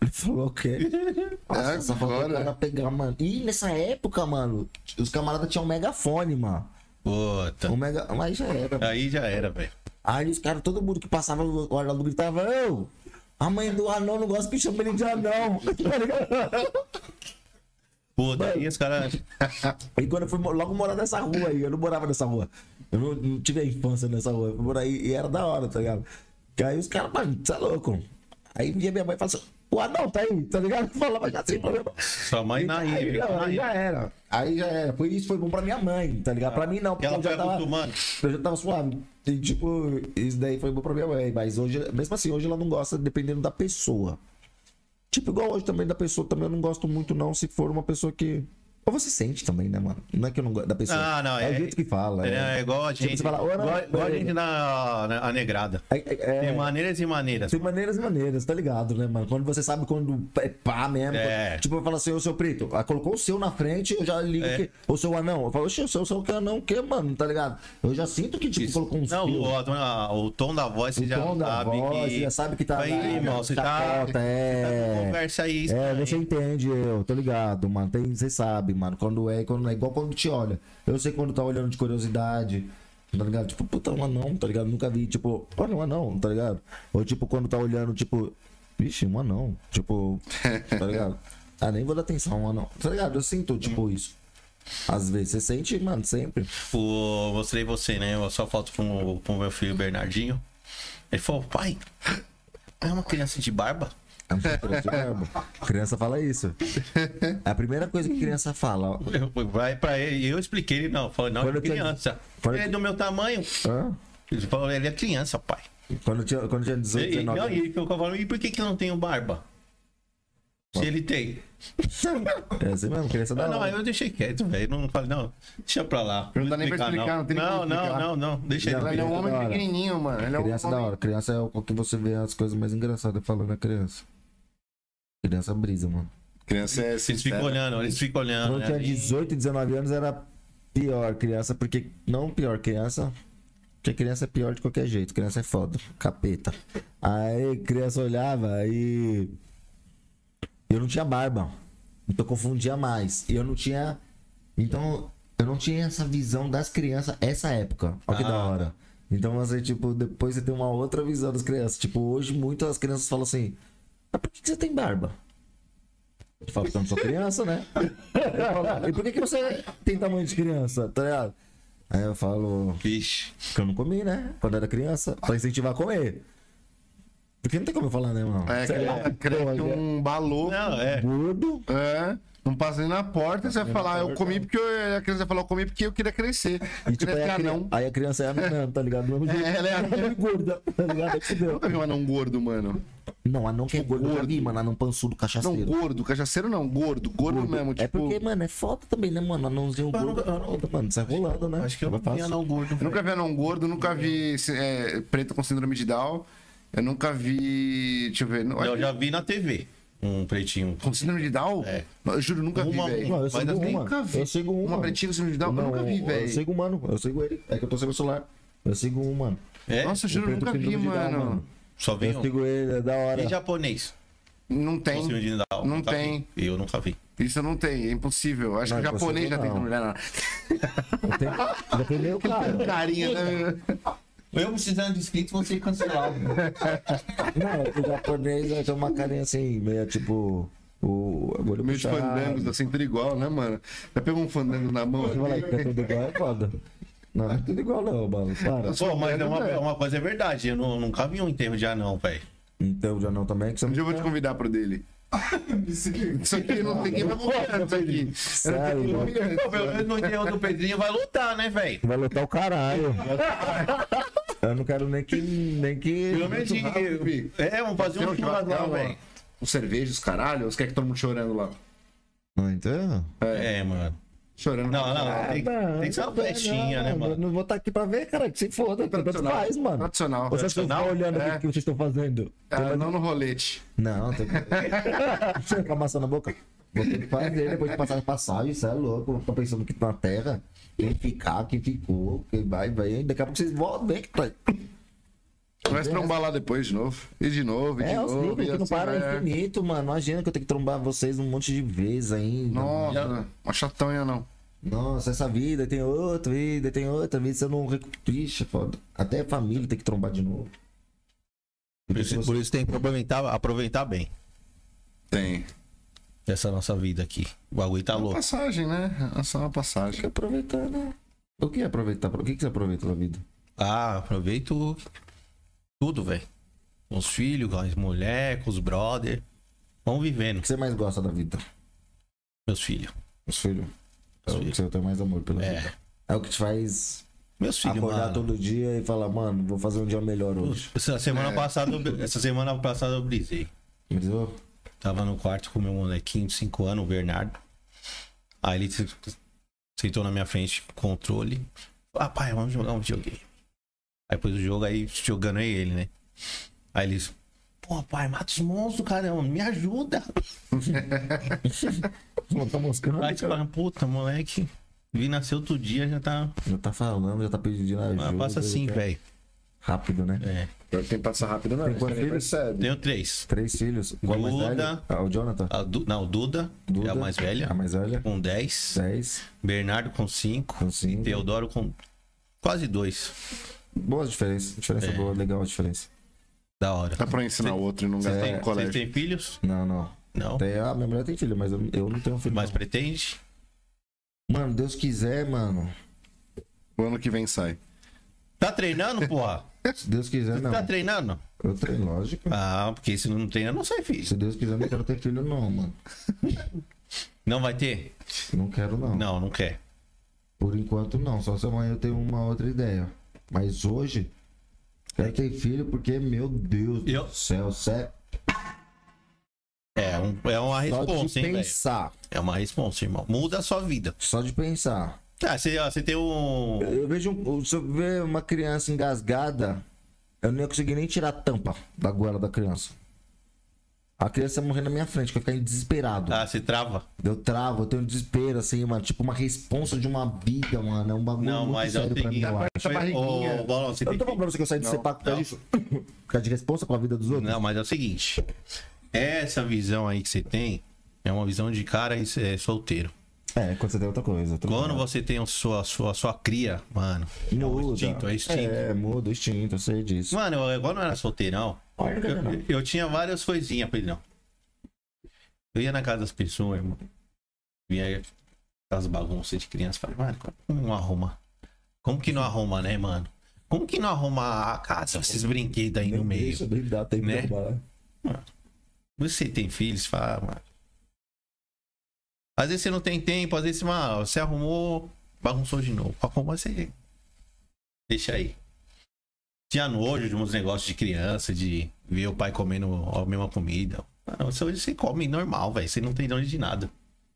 Ele falou o quê? Nossa, É, só faltou o agora. cara pegar, mano. E nessa época, mano, os camaradas tinham um megafone, mano. Puta. O mega... Mas já era. Aí já era, velho. Aí os caras, todo mundo que passava, o Arnaldo gritava, ô! A mãe do anão não gosta que chama ele de anão. Tá ligado? Puta, aí os caras. E quando eu fui logo morar nessa rua aí, eu não morava nessa rua. Eu não, não tive a infância nessa rua. Eu fui morar aí e era da hora, tá ligado? Que aí os caras, mano, você é louco. Aí dia minha mãe falou assim, o anão tá aí, tá ligado? Falava já sem problema. Sua mãe na aí, não, aí já era. Aí já era. Foi isso, foi bom pra minha mãe, tá ligado? Pra mim não, porque Ela eu já tava, acostumando. eu já tava suave. E tipo, isso daí foi bom pra minha mãe. Mas hoje, mesmo assim, hoje ela não gosta, dependendo da pessoa. Tipo, igual hoje também da pessoa, também eu não gosto muito, não, se for uma pessoa que. Ou você sente também, né, mano? Não é que eu não gosto da pessoa. Ah, não, é. é- o jeito que fala. É, é igual a Tipo, gente. você fala, "Ô, não, igual, igual a é- gente na, na a negrada. É, é- é- Tem maneiras e maneiras. Tem maneiras e maneiras, tá ligado, né, mano? Quando você sabe quando é pá mesmo. É. Tipo, eu falo assim, ô seu preto, ah, colocou o seu na frente, eu já ligo É. que. O seu anão. Eu falo, oxe, o seu, seu que anão, o que, mano? Tá ligado? Eu já sinto que, tipo, Isso. colocou um Não, o, a- o tom da voz você O já tom da sabe voz, que. já sabe que tá. Aí, na- irmão, você tá. é. Conversa aí, É, você entende, eu tô ligado, mano. Tem, você sabe, mano. Quando é, quando é igual quando te olha. Eu sei quando tá olhando de curiosidade. Tá ligado? Tipo, puta, um anão, tá ligado? Nunca vi, tipo, olha um anão, tá ligado? Ou tipo, quando tá olhando, tipo, vixe, um anão. Tipo, tá ligado? Ah, nem vou dar atenção, um anão. Tá ligado? Eu sinto, tipo, isso. Às vezes, você sente, mano, sempre. O, mostrei você, né? Eu só foto pro, pro meu filho Bernardinho. Ele falou, pai, é uma criança de barba? É uma criança. Criança fala isso. É a primeira coisa que criança fala. ó. Eu- Vai pra ele. Eu expliquei ele, não. Falei, não, é eu tinha- criança. quando Ele eu- é do meu tamanho. Hã? Ele falou, ele é criança, pai. Quando eu tinha, quando eu tinha 18, E, e, 19 não, e anos. ele ficou falando, e por que, que eu não tenho barba? Se ele tem. É assim mesmo, criança da não, aí eu deixei quieto, velho. Não falei, não, deixa pra lá. Não dá nem pra explicar, não tem nem não, como não, explicar. não, não, deixa Não, ele. Ele é um homem pequenininho, mano. Ele é um Criança da homem... hora. Criança é o que você vê as coisas mais engraçadas falando, é criança. Criança brisa, mano. Criança é Eles ficam sincera. olhando, eles ficam olhando. Quando eu né? tinha E- 18, 19 anos era pior criança, porque. Não pior criança. Porque criança é pior de qualquer jeito. Criança é foda. Capeta. Aí criança olhava e. Eu não tinha barba. Então eu confundia mais. E eu não tinha. Então, eu não tinha essa visão das crianças essa época. Olha que Ah. da hora. Então, você, tipo, depois você tem uma outra visão das crianças. Tipo, hoje muitas crianças falam assim: Mas por que que você tem barba? Eu falo, porque eu não sou criança, né? Eu falo, e por que, que você tem tamanho de criança? Tá ligado? Aí eu falo, Vixe. que eu não comi, né? Quando era criança, pra incentivar a comer. Porque não tem como eu falar, né, mano? É, Sei lá, cresce porra, um balô. Não, é. Gordo. É. Não passa nem na porta, você vai falar, na eu comi porque eu, a criança vai falar, eu comi porque eu queria crescer. E tipo, aí Crescer a, cri- anão. aí a criança é anã, tá ligado? Do mesmo jeito. É, ela é anã. gorda, tá ligado? Aí fudeu. Nunca vi um anão gordo, mano. Não, anão que é gordo, eu já vi, mano. Anão pançudo, Não, cachaceiro. gordo, cachaceiro não, gordo, gordo, mesmo, É tipo. porque, mano, é foda também, né, mano? Anãozinho gordo. nunca- não- foda, mano, sai rolando, né? Acho que eu não vi anão gordo. Eu nunca vi anão gordo, nunca vi é, preto com síndrome de Down. Eu nunca vi. Deixa eu ver. Não, Eu já vi na TV. Um pretinho. Com síndrome de Down? É. Não, Eu juro, nunca Uma- vi, velho. Não, eu sigo uma. nunca vi. Eu sigo uma. Uma pretinha com síndrome de Down? eu nunca vi, Eu velho. sigo um, mano. Eu sigo ele. É que eu tô sem meu celular. Eu sigo um, mano. É? Nossa, eu juro, eu nunca vi, de Down, mano. Só vi Eu um. sigo ele, é da hora. E japonês? Não tem. Síndrome de Down, Não nunca tem. vi. Eu nunca vi. Isso não tem, é impossível. Acho Não, que o japonês impossível já tem não. síndrome de Down. Eu tenho- Já tem meio cara. Carinha, né? Eu precisando de inscritos, vou ser cancelado. Não, o japonês é, tem uma carinha assim, meio tipo. O olho Meus puxado. fandangos, assim, tudo igual, né, mano? Já pegou um fandango na mão? Você fala que é tudo igual, é foda. Não, é tudo igual não, mano. Para. Pô, mas é uma, velho. uma coisa é verdade. Eu nu- nunca vi um enterro de anão, velho. Então já não também, que você Um não dia eu vou te convidar pro dele. Isso aqui não tem quem vai convidar isso aqui. Sério. Pô, pelo menos no enterro do Pedrinho vai lutar, né, velho? Vai lutar o caralho. Eu não quero nem que. Nem que. Pelo menos de... É, vamos fazer um churrasco lá, velho. Um cerveja, os caralho, os quer que todo mundo chorando lá? Não entendo? É, mano. Chorando. Não, não, É, tem, tem que ser uma festinha, né, Eu mano? Não vou estar aqui pra ver, cara. Que se foda. Tanto Tradicional. faz, mano. Tradicional. Vocês estão olhando É. o que vocês estão fazendo. Ah, não no rolete. Não, tem que. Você com a maçã na boca? Vou ter que fazer depois de passar a passagem, isso é louco. Tô pensando que na terra, quem ficar, quem ficou, quem vai, vai. Daqui a pouco vocês voltam, vem que tá. Vai se trombar lá depois de novo. E de novo, e de É, os novo. livros e que não assim param vai. infinito, mano. Imagina que eu tenho que trombar vocês um monte de vezes ainda. Nossa, uma chatonha não. Nossa, essa vida tem outra vida, tem outra vida, você não recupera, foda. Até a família tem que trombar de novo. Por isso, por isso tem que aproveitar, aproveitar bem Tem. Essa nossa vida aqui. O bagulho tá Uma louco. passagem, né? É só uma Tem passagem. que aproveitar, né? O que é aproveitar? O que, que você aproveita da vida? Ah, aproveito tudo, velho. Com os filhos, com as mulheres, com os brother. Vamos O vivendo, que você mais gosta da vida? meus filhos. Os filhos. É o que você tem mais amor pela É. vida. É o que te faz Meus filhos, acordar mano. todo dia e falar, mano, vou fazer um dia melhor hoje. Essa semana passada, eu- essa semana passada eu brisei. Entendeu? Tava no quarto com meu molequinho de 5 anos, o Bernardo. Aí ele se- sentou na minha frente controle. Ah, pai, vamos jogar um videogame. Aí depois do jogo, aí jogando aí ele, né? Aí eles. Pô, pai, mata os monstros, caramba, me ajuda. Não tá moscando. Aí fala, puta, moleque. Vi nascer outro dia, já tá. Já tá falando, já tá pedindo ajuda. Ah, passa assim, já- velho. Rápido, né? É. Tem que passar rápido, não. Tem Você quantos filhos? percebe. Tenho três. Três filhos. Qual é o mais Duda. velho? Ah, o Jonathan. A Du- Não, Duda, Duda. é a mais velha. A mais velha. Com 10. Dez. Bernardo com 5. Com cinco. E Teodoro com quase 2. Boa diferença. Diferença É. boa, legal a diferença. Da hora. Dá pra ensinar o outro e não gastar Tem- no Vocês colégio. têm filhos? Não, não. Não. Tem, ah, minha mulher tem filho, mas eu, eu não tenho filho. Mas não. pretende? Mano, Deus quiser, mano. O ano que vem sai. Tá treinando, porra? Se Deus quiser, não. Tá treinando? Eu treino, lógico. Ah, porque se não treina, não sai filho. Se Deus quiser, eu não quero ter filho, não, mano. Não vai ter? Não quero, não. Não, não quer. Por enquanto, não. Só se amanhã eu tenho uma outra ideia. Mas hoje, quero ter filho porque, meu Deus Eu- do céu, sério. É, um, é uma Só de responsa, hein, velho? pensar. É uma responsa, irmão. Muda a sua vida. Só de pensar. Ah, você, ó, você tem um. Eu vejo, um- se eu ver uma criança engasgada, eu não ia conseguir nem tirar a tampa da goela da criança. A criança ia morrer na minha frente, que eu ia ficar desesperado. Ah, você trava? Eu travo, eu tenho um desespero, assim, mano. Tipo uma responsa de uma vida, mano. É um bagulho Não, muito mas sério pra mim, eu acho. Essa barriguinha. Ô, Bolão, você Eu não tô falando pra você que eu saí de CEPAC por causa não. disso. Por causa de responsa com a vida dos outros. Não, mas é o seguinte. Essa visão aí que você tem é uma visão de cara e é solteiro. É, quando você tem outra coisa. Quando você tem a sua, sua, sua cria, mano, é um Muda. instinto, é instinto. É, muda o instinto, eu sei disso. Mano, eu, eu era solteirão, Olha, não, não. eu, eu tinha várias coisinhas, Pedrão. Eu ia na casa das pessoas, irmão. Via aquelas bagunças de criança. Falei, mano, como não arruma? Como que não arruma, né, mano? Como que não arruma a casa, esses brinquedos aí no meio? nem dá tempo né? de arrumar. Você tem filhos, fala, "Ah, mano. Às vezes você não tem tempo, às vezes mano, você arrumou, bagunçou de novo. Arruma você. Deixa aí. Tinha nojo de uns negócios de criança, de ver o pai comendo a mesma comida. Mano, você, hoje você come normal, velho. Você não tem nojo de nada.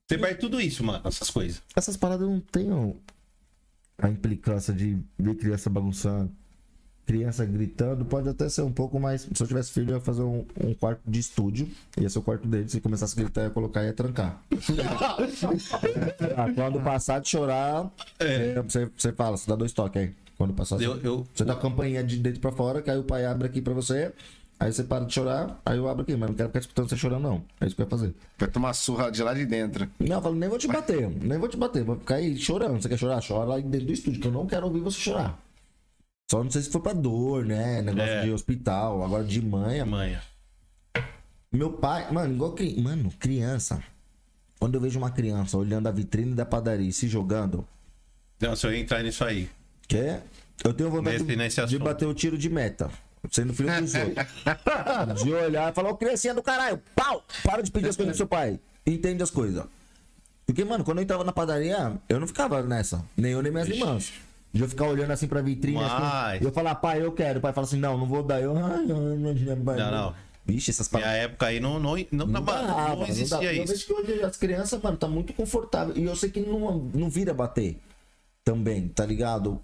Você perde tudo isso, mano, essas coisas. Essas paradas não têm ó, a implicância de ver criança bagunçando. Criança gritando, pode até ser um pouco mais. Se eu tivesse filho, eu ia fazer um, um quarto de estúdio. Ia ser o quarto dele. Se começasse a gritar, ia colocar e ia trancar. Ah, quando passar de chorar, é, você, você fala, você dá dois toques aí. Quando passar, Eu- você- eu- você dá a campainha de dentro pra fora, que aí o pai abre aqui pra você. Aí você para de chorar, aí eu abro aqui, mas não quero ficar escutando você chorando, não. É isso que eu ia fazer. Vai tomar surra de lá de dentro. Não, eu falo, nem vou te bater, nem vou te bater, vou ficar aí chorando. Você quer chorar? Chora lá dentro do estúdio, que eu não quero ouvir você chorar. Só não sei se for pra dor, né? Negócio É. de hospital, agora de mãe. Manha. Meu pai, mano, igual cri... mano, criança. Quando eu vejo uma criança olhando a vitrine da padaria e se jogando, Então, se eu entrar nisso aí. quer? Eu tenho vontade Nesse- de, bater o tiro de meta. Sendo filho dos outros. de olhar e falar, ô criancinha do caralho, pau! Para de pedir as coisas do seu pai. Entende as coisas. Porque, mano, quando eu entrava na padaria, eu não ficava nessa. Nem eu, nem minhas irmãs. De eu ficar olhando assim pra vitrine. Mas- Assim, e eu falar, pai, eu quero. O pai fala assim, não, não vou dar. Eu, ai, não, não, não, Não, não. Vixe, essas Minha paradas. época aí não, não, não, não, dá, não, mano, existia dá. Eu isso. vejo que hoje as crianças, mano, tá muito confortável. E eu sei que não, não vira bater também, tá ligado?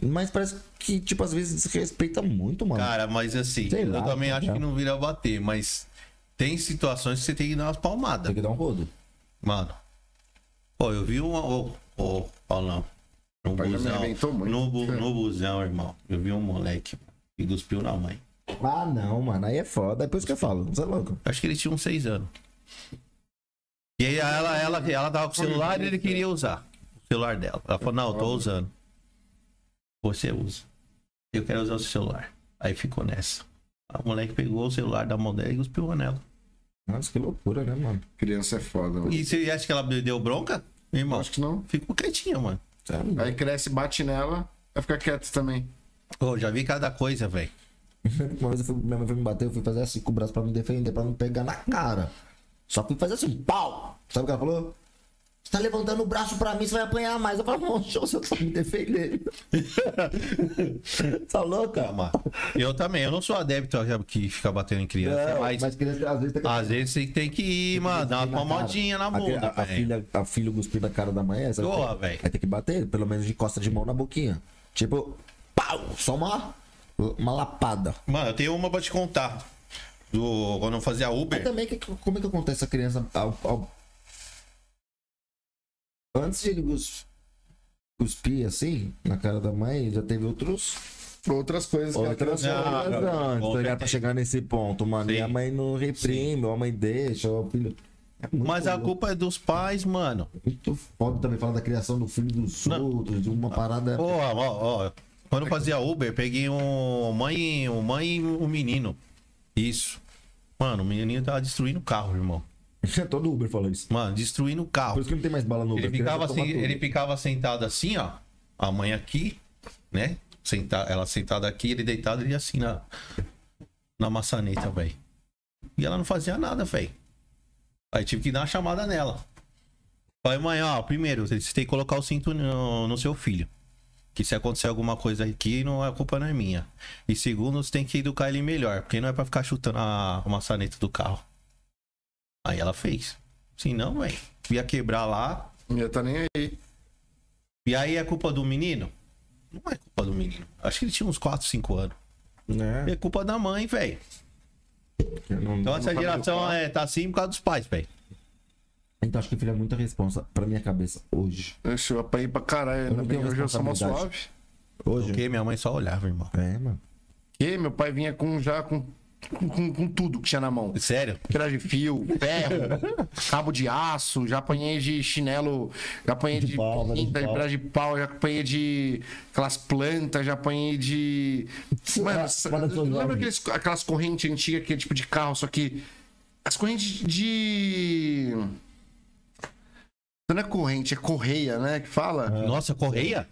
Mas parece que, tipo, às vezes desrespeita muito, mano. Cara, mas assim, Sei eu lá, também tá acho que não vira bater, mas tem situações que você tem que dar umas palmadas. Tem que dar um rodo. Mano. Pô, eu vi um. Ô, ô, Paulão. No pai busão. No, bu- no busão, irmão. Eu vi um moleque que cuspiu na mãe. Ah, não, mano. Aí é foda. É por isso que eu falo. Você é louco. Acho que ele tinha uns seis anos. E aí ela, ela, ela tava com o celular e ele queria usar o celular dela. Ela falou, não, eu tô usando. Você usa. Eu quero usar o seu celular. Aí ficou nessa. A moleque pegou o celular da mão dela e cuspiu nela. Nossa, que loucura, né, mano? Criança é foda, mano. E você acha que ela deu bronca? Irmão, Acho que não. ficou quietinha, mano. Sério? Aí cresce, bate nela, vai ficar quieto também. Ô, já vi cada coisa, velho. Uma vez eu fui, minha mãe foi me bater, eu fui fazer assim com o braço pra me defender, pra não pegar na cara. Só fui fazer assim, pau! Sabe o que ela falou? Você tá levantando o braço pra mim, você vai apanhar mais. Eu falei, não, show, você tá me defendendo. tá louca? Calma. Eu também, eu não sou adepto que fica batendo em criança, Não, mas, mas criança, às vezes tem que às vezes você tem que ir, mano, dar uma palmadinha na A- bunda, a, a, filha, a filha cuspir na cara da mãe, essa Porra, tem- velho. Aí tem que bater, pelo menos de costa de mão na boquinha. Tipo, pau! Só uma, uma lapada. Mano, eu tenho uma pra te contar. Do, quando eu fazia Mas Uber. também, que, como é que acontece a criança ao- ao- Antes de ele cus- cuspir assim, na cara da mãe, já teve outros. Outras coisas que Outras ela Ah, coisas antes, ligado? Pra chegar nesse ponto, mano. Sim. E a mãe não reprime, ou a mãe deixa, ou o filho. É Mas a louco. culpa é dos pais, mano. Muito foda também falar da criação do filho dos Não. outros, de uma parada. Porra, ó, ó. Quando eu fazia Uber, peguei um mãe, um mãe e um menino. Isso. Mano, o menininho tava destruindo o carro, irmão. Todo Uber fala isso. Mano, destruindo o Por carro. isso que não tem mais bala no Uber. Ele ficava, assim, ele ficava sentado assim, ó. A mãe aqui, né? Senta, ela sentada aqui, ele deitado e assim na, na maçaneta, velho. E ela não fazia nada, velho. Aí tive que dar uma chamada nela. Falei, mãe, ó, primeiro, você tem que colocar o cinto no, no seu filho. Que se acontecer alguma coisa aqui, não, a culpa não é minha. E segundo, você tem que educar ele melhor, porque não é pra ficar chutando a, a maçaneta do carro. Aí ela fez. Se não, velho, ia quebrar lá, Já tá nem aí. e aí é culpa do menino? Não é culpa do menino. Acho que ele tinha uns 4, 5 anos. Né? É culpa da mãe, velho. Então essa geração é, tá assim por causa dos pais, velho. Então acho que filho é muita responsa pra minha cabeça hoje. Deixa eu apanhei pra caralho. Não tenho que hoje eu sou mó suave. Hoje. Porque minha mãe só olhava, irmão. É, mano. Que meu pai vinha com já com, com, com- com tudo que tinha na mão. Sério? Pedaço de fio, ferro, cabo de aço, já apanhei de chinelo, já apanhei de, pau, velho, de pinta, de pau. de pau, já apanhei de aquelas plantas, já apanhei de. Mano, seu lembra aqueles, aquelas correntes antigas que é tipo de carro, só que. As correntes de. Não é corrente, é correia, né? Que fala? Nossa, correia?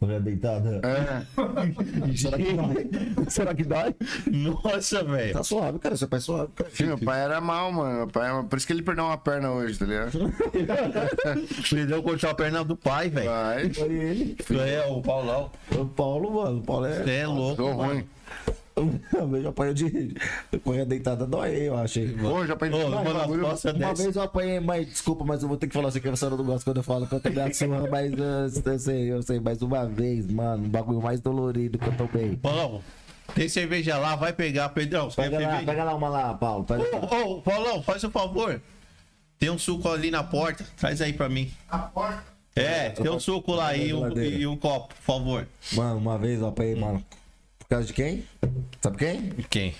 Mulher deitada. É. Será que dói? Será que dói? Nossa, velho. Tá suave, cara. Seu pai é suave, cara. Filho, meu pai era mal, mano. Meu pai, é, por isso que ele perdeu uma perna hoje, tá ligado? Perdeu cortar a perna do pai, velho. Vai. Foi ele. É, o Paulão. O Paulo, mano. O Paulo é. Você é louco. Tô mano. ruim. Uma vez eu apanhei de. Eu apanhei deitada dói, eu achei. Pô, já bagulho. as costas Uma desce. vez eu apanhei, mas desculpa, mas eu vou ter que falar assim que a senhora não gosta quando eu falo que eu tô me assumindo, mas eu sei, eu sei, mais uma vez, mano, o bagulho mais dolorido que eu tomei. Paulão, tem cerveja lá, vai pegar, Pedrão. Você quer Pega lá, pega lá uma lá, Paulo. Pega lá. Ô, ô, Paulão, faz um favor. Tem um suco ali na porta. Traz aí pra mim. A porta. É, tem um suco lá e um, e um copo, por favor. Mano, uma vez eu apanhei, mano. Por causa de quem? Sabe quem? Quem?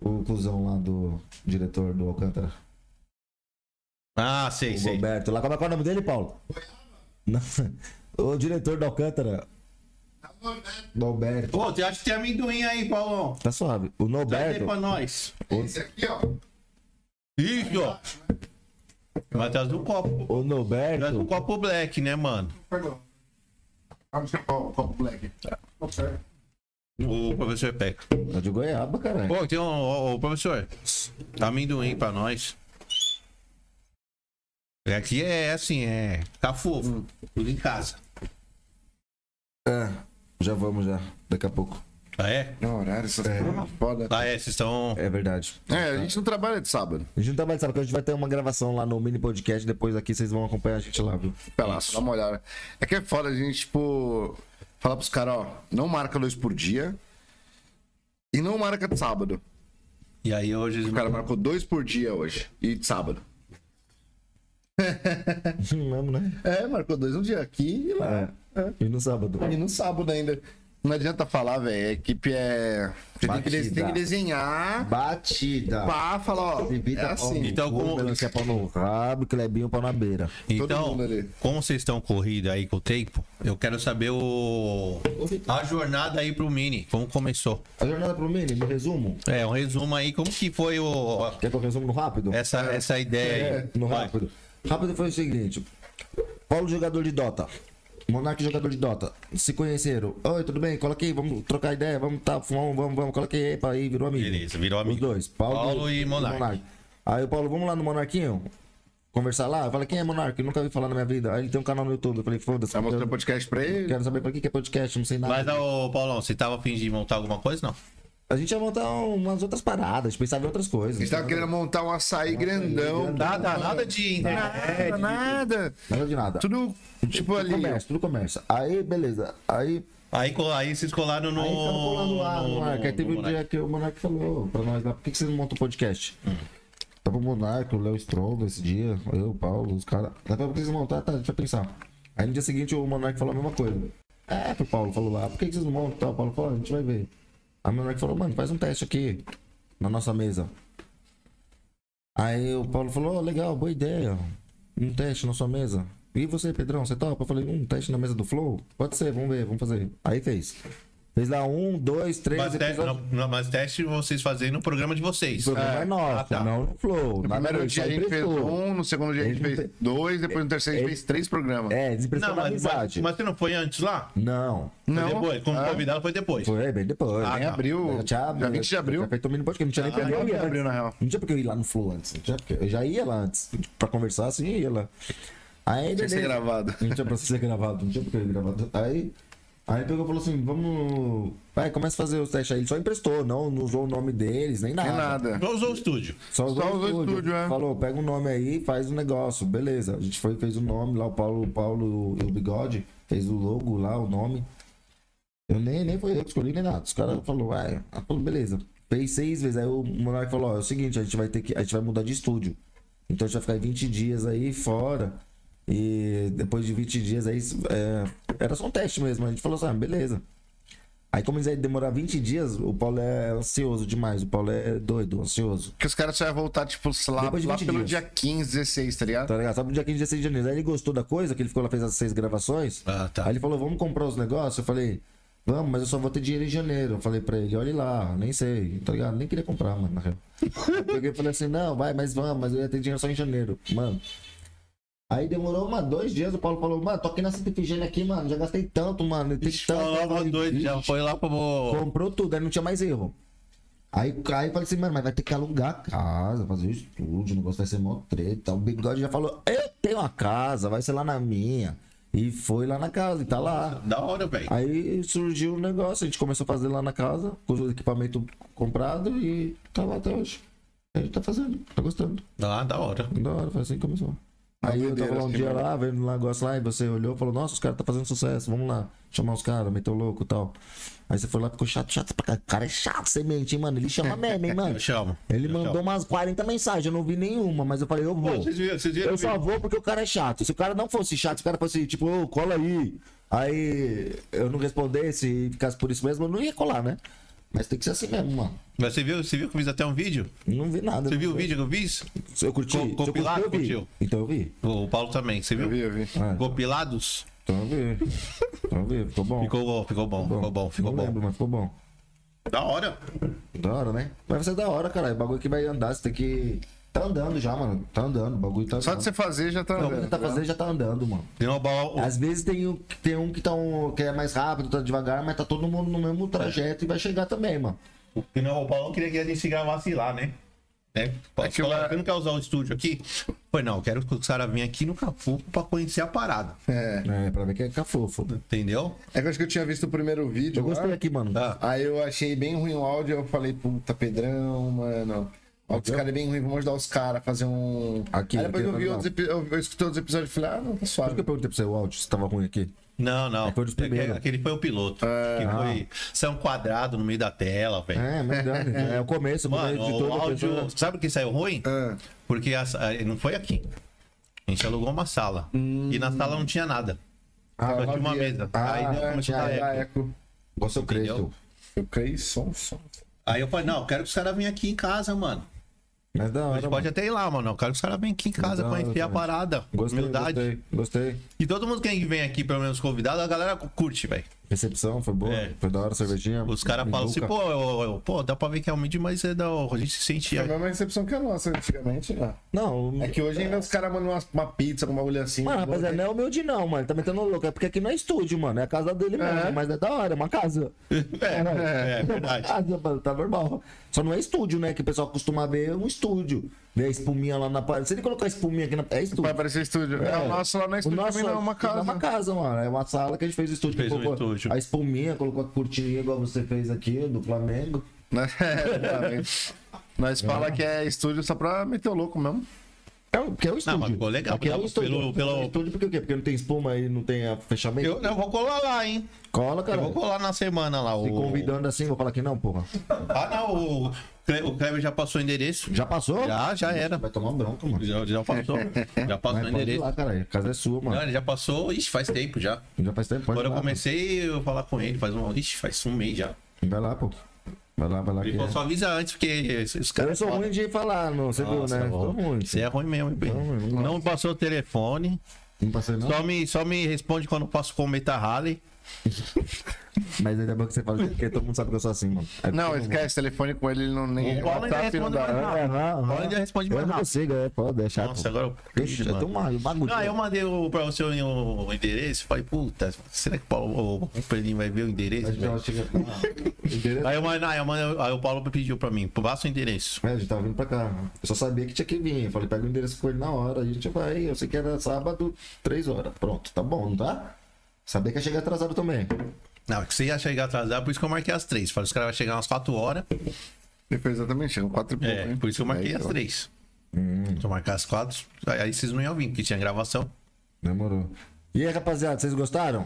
O cuzão lá do diretor do Alcântara. Ah, sei, O sei. Roberto. Lá, como é que é o nome dele, Paulo? Não. O diretor do Alcântara. Norberto. Ô, você acha que tem amendoim aí, Paulão? Tá suave. O Traz aí Norberto. pra nós. Esse aqui, ó. Isso, ó. Vai trazer um copo. O Traz um copo black, né, mano? Perdão. Ah, deixa eu o copo black. O professor pega. É de goiaba, caralho. Pô, tem um. Ô, ô, professor. Amendoim pra nós. Aqui é assim, é. Tá fofo. Tudo em casa. É. Já vamos já. Daqui a pouco. Ah, é? Não, horário, essas coisas foda. Ah, é, vocês estão. É verdade. É, a gente não trabalha de sábado. A gente não trabalha, sabe? Porque a gente vai ter uma gravação lá no mini podcast. Depois aqui vocês vão acompanhar a gente lá, viu? Pelaço, dá uma olhada. É que é foda a gente, tipo, falar pros caras, ó, não marca dois por dia e não marca de sábado. E aí hoje. O cara marcou dois por dia hoje e de sábado. Mesmo, né? É, marcou dois um dia aqui e lá. É. E no sábado. E no sábado ainda. Não adianta falar, velho. A equipe é. Você tem que, des- Batida. tem que desenhar Batida. pá, falar, ó. Evita É assim. Então, como- melancia pau no rabo, Clebinho pau na beira. Então, mundo ali. como vocês estão corridos aí com o tempo, eu quero saber o. A jornada aí pro Mini. Como começou? A jornada pro Mini, no resumo. É, um resumo aí, como que foi o. Quer que eu resumo no rápido? Essa, essa ideia aí. No Vai. rápido. Rápido foi o seguinte: Paulo, jogador de Dota. Monark, jogador de Dota. Se conheceram. Oi, tudo bem? Coloquei, vamos trocar ideia, vamos tá, vamos, vamos, vamos. Coloquei aí, pá, aí, virou amigo. Beleza, virou Os amigo. dois, Paulo, Paulo e Monark. Aí o Paulo, vamos lá no Monarquinho? Conversar lá? Eu falei, quem é Monark? Nunca ouvi falar na minha vida. Aí ele tem um canal no YouTube. Eu falei, foda-se. Vai mostrar o eu podcast pra ele. Quero saber pra que que é podcast, não sei nada. Mas, ô, Paulão, você tava a fim de montar alguma coisa? Não. A gente ia montar umas outras paradas, a gente pensava em outras coisas. A gente tava querendo montar um açaí grandão. Nada, nada de internet. Nada, nada. Nada de nada. Tudo, tipo, Tudo ali. comércio, tudo comércio. Aí, beleza. Aí Aí, aí vocês colaram no. Aí colando lá no Monark. Aí teve no um dia que o Monark falou pra nós lá, por que, que vocês não montam um podcast? Tava o Monark, o Léo Stronda esse dia, eu, o Paulo, os caras. Dá pra vocês montar? Tá, deixa eu pensar. Aí no dia seguinte o Monark falou a mesma coisa. É, pro Paulo falou lá, por que, que vocês não montam? Tá, o Paulo falou, a gente vai ver. Aí o Monark falou, mano, faz um teste aqui na nossa mesa. Aí o Paulo falou, ó, legal, boa ideia. Um teste na sua mesa. E você, Pedrão, você topa? Eu falei, um teste na mesa do Flow? Pode ser, vamos ver, vamos fazer. Aí fez. Fez lá um, dois, três Mas, te, episódios. não, não, mas teste vocês fazem no programa de vocês. O programa é, nosso, Ah, tá. não no Flow. No primeiro dia a gente fez um, no segundo dia a gente fez dois, depois no terceiro a gente fez três programas. É, desemprestou Não, na mas, mas, amizade. mas você não foi antes lá? Não. Foi Não. depois. Como Ah. convidado foi depois. Foi bem depois. Ah, Em tá. abril, Já tinha, dia 20 de abril. Já feito o mini podcast, não tinha nem Ah, porque eu de ia abril, na real. Não tinha porque eu ir lá no Flow antes. Não tinha porque eu já ia lá antes. Pra conversar assim, eu ia lá. Aí, Tinha que ser gravado. Não tinha pra ser gravado, não tinha porque eu ir gravado. Aí, aí pegou e falou assim: vamos. Vai, começa a fazer os testes aí. Ele só emprestou, não, não usou o nome deles, nem nada. Nem nada. Não usou o estúdio. Só usou, Só o usou o estúdio. estúdio, é. Falou, pega um nome aí, faz o negócio. Beleza. A gente foi, fez o nome lá, o Paulo, o Paulo e o Bigode, fez o logo lá, o nome. Eu nem, nem foi eu que escolhi, nem nada. Os caras falaram, falou, beleza. Fez seis vezes. Aí o Monark falou, ó, é o seguinte, a gente vai ter que. A gente vai mudar de estúdio. Então a gente vai ficar 20 dias aí fora. E depois de 20 dias aí. é, era só um teste mesmo. A gente falou assim, ah, beleza. Aí como eles iam demorar 20 dias, o Paulo é ansioso demais. O Paulo é doido, ansioso. Que os caras só iam voltar, tipo, lá, Depois de lá 20 pelo dias. dia 15, 16, tá ligado? Tá ligado? Só pro dia 15, 16 de janeiro. Aí ele gostou da coisa, que ele ficou lá, fez as seis gravações. Ah, tá. Aí ele falou, vamos comprar os negócios? Eu falei, vamos, mas eu só vou ter dinheiro em janeiro. Eu falei pra ele, olha lá, nem sei, tá ligado? Nem queria comprar, mano, na real. Eu peguei e falei assim, não, vai, mas vamos, mas eu ia ter dinheiro só em janeiro. Mano. Aí demorou uma, dois dias, o Paulo falou, mano, tô aqui na Santa Efigênia aqui, mano, já gastei tanto, mano, tem tanto. doido, já foi lá pro. Comprou tudo, aí não tinha mais erro. Aí, aí eu falei assim, mano, mas vai ter que alugar a casa, fazer o estúdio, o negócio vai ser mó treta. O bigode já falou, eu tenho uma casa, vai ser lá na minha. E foi lá na casa, e tá lá. Da hora, velho. Aí surgiu o negócio, a gente começou a fazer lá na casa, com o equipamento comprado e tá lá até hoje. A gente tá fazendo, tá gostando. Ah, da hora. Da hora, foi assim que começou. Aí eu tava lá um dia lá, vendo um negócio lá, e você olhou e falou, nossa, os caras tá fazendo sucesso, vamos lá, chamar os caras, meteu louco e tal. Aí você foi lá, ficou chato, chato pra cá. O cara é chato, você mente, hein, mano. Ele chama mesmo, hein, mano. Eu chamo. Ele Eu mandou chamo. umas 40 mensagens, eu não vi nenhuma, mas eu falei, eu Pô, vou. vocês viram, vocês viram Eu só vou porque o cara é chato. Se o cara não fosse chato, se o cara fosse tipo, ô, cola aí. Aí eu não respondesse e ficasse por isso mesmo, eu não ia colar, né? Mas tem que ser assim mesmo, mano. Mas você viu, você viu que eu fiz até um vídeo? Não vi nada. Você não viu o vídeo que eu fiz? Eu curti. Co- Se eu compilado, curti, eu curtiu? Então eu vi. O Paulo também, você Eu viu? vi, eu vi. Ah, então, Compilados? então eu vi. Então eu vi. Ficou bom. Ficou bom, ficou bom, ficou bom, ficou não bom. lembro, mas ficou bom. Da hora. Da hora, né? Vai ser da hora, cara. O bagulho que vai andar, você tem que. Tá andando já, mano. Tá andando. O bagulho tá andando. Só de você fazer já tá O bagulho andando. que tá fazendo já tá andando, mano. Tem uma bola. Às vezes tem um, tem um que, tá um que é mais rápido, tá devagar, mas tá todo mundo no mesmo trajeto e vai chegar também, mano. Que não, o Paulão queria que a gente se gravasse lá, né? né? É que falar, lá- Você não quer usar o estúdio aqui? Foi, não, eu quero que os caras venham aqui no Cafu pra conhecer a parada. É. É, pra ver que é cafofo. Entendeu? É que eu acho que eu tinha visto o primeiro vídeo. Eu gostei lá, aqui, mano. Tá. Aí eu achei bem ruim o áudio, eu falei, puta, Pedrão, mano. O áudio dos caras é bem ruim, vamos ajudar os caras a fazer um. Aqui, Aí depois aqui, eu vi não. outros eu, eu escutei outros episódios e falei, ah, não, tá Por suave. que eu perguntei pra você o áudio, se tava ruim aqui? Não, não. É, foi dos primeiros. Aquele- foi o piloto. que foi. Isso é um quadrado no meio da tela, velho. É, mas verdade. É o começo, Mano, o áudio. pessoa- Sabe o que saiu ruim? Ah, Porque a sa- não foi aqui. A gente alugou uma sala. E na sala não tinha nada. Ah, Só tinha uma havia. mesa. Ah, Aí deu é, começou a ah, dar é, eco. eco. Você é o Entendeu? Cristo. Eu creio som, som. Aí eu falei, não, eu quero que os caras venham aqui em casa, mano. Mas da A hora, gente pode até ir lá, mano. Eu quero que os caras venham aqui em casa hora, conhecer a parada. Gostei, humildade. gostei, gostei. E todo mundo que vem aqui, pelo menos convidado, a galera curte, velho. Recepção foi boa, É. foi da hora, cervejinha. Os caras falam assim, pô, eu- eu- pô, dá pra ver que é humilde, mas é da, a gente se sente. É a mesma recepção que a nossa antigamente, né? Não, É que hoje ainda os caras mandam uma, uma pizza com uma bagulho assim. Mano, rapaziada, não é humilde não, mano. Ele tá metendo louco. É porque aqui não é estúdio, mano. É a casa dele mesmo. É. Mas é da hora, é uma casa. É, é verdade. Casa, mano, tá normal. Só não é estúdio, né? Que o pessoal costuma ver um estúdio. Ver a espuminha lá na parede. Se ele colocar a espuminha aqui na. É estúdio. Vai parecer estúdio. É, o nosso lá não é O estúdio, nosso também não é uma É casa. uma casa, mano. É uma sala que a gente fez o estúdio. Fez um colocou estúdio. A espuminha, colocou a cortininha igual você fez aqui, do Flamengo. Né? É, exatamente. Nós fala que é estúdio só pra meter o louco mesmo. É, o- porque é o estúdio. mas ficou legal, Aqui é o pelo- estúdio. pelo- pelo- É o estúdio porque o quê? Porque não tem espuma e não tem a fechamento. Eu, eu vou colar lá, hein? Cola, Eu cara. vou colar na semana lá. Se O... convidando assim, vou falar que não, porra. Ah, não. O, o Kleber já passou o endereço. Já passou? Já, já era. Vai tomar bronca, mano. Já, já passou. Já passou o endereço. lá, cara. A casa é sua, mano. Não, ele já passou, ixi, faz tempo já. Já faz tempo, Quando ir eu lá, comecei a falar com ele, faz um. Ixi, faz um mês já. Vai lá, pô. Vai lá, vai lá. Ele é. só avisa antes, porque os Eu caras. sou ruim de falar, não. Você viu, né? Sou ruim. Você é ruim mesmo, hein? Não, eu não passou o telefone. Não passei, não. Só me, só me responde quando eu passo com o Meta Harley. Mas ainda bem que você fala isso, porque todo mundo sabe que eu sou assim, mano. É Não, porque- esquece, telefone com ele, ele não nem. O Paulo ainda WhatsApp não responde dá. mais rápido. É, não, Paulo não. ainda responde Eu mais não rápido. consigo, é, pode deixar. Nossa, pô. agora eu. Deixa, eu uma bagulho. Ah, eu mandei o, pra você o, o endereço. Falei, puta, será que o, Paulo, o, o Pedrinho vai ver o endereço? Aí, eu, mandei- aí, eu mandei- aí o Paulo pediu pra mim, passa o endereço. É, a gente tava vindo pra cá. Eu só sabia que tinha que vir. Eu falei, pega o endereço com ele na hora. A gente vai. Eu sei que era sábado, três horas. Pronto, tá bom, não tá? Sabia que ia chegar atrasado também. Não, é que você ia chegar atrasado, por isso que eu marquei as três. Falei, os caras vão chegar umas quatro horas. Ele fez exatamente, chegam quatro e pouco. É, hein? por isso que eu marquei Aí, as ó. três. Se eu marcar as quatro, aí vocês não iam vir, porque tinha gravação. Demorou. E aí, rapaziada, vocês gostaram?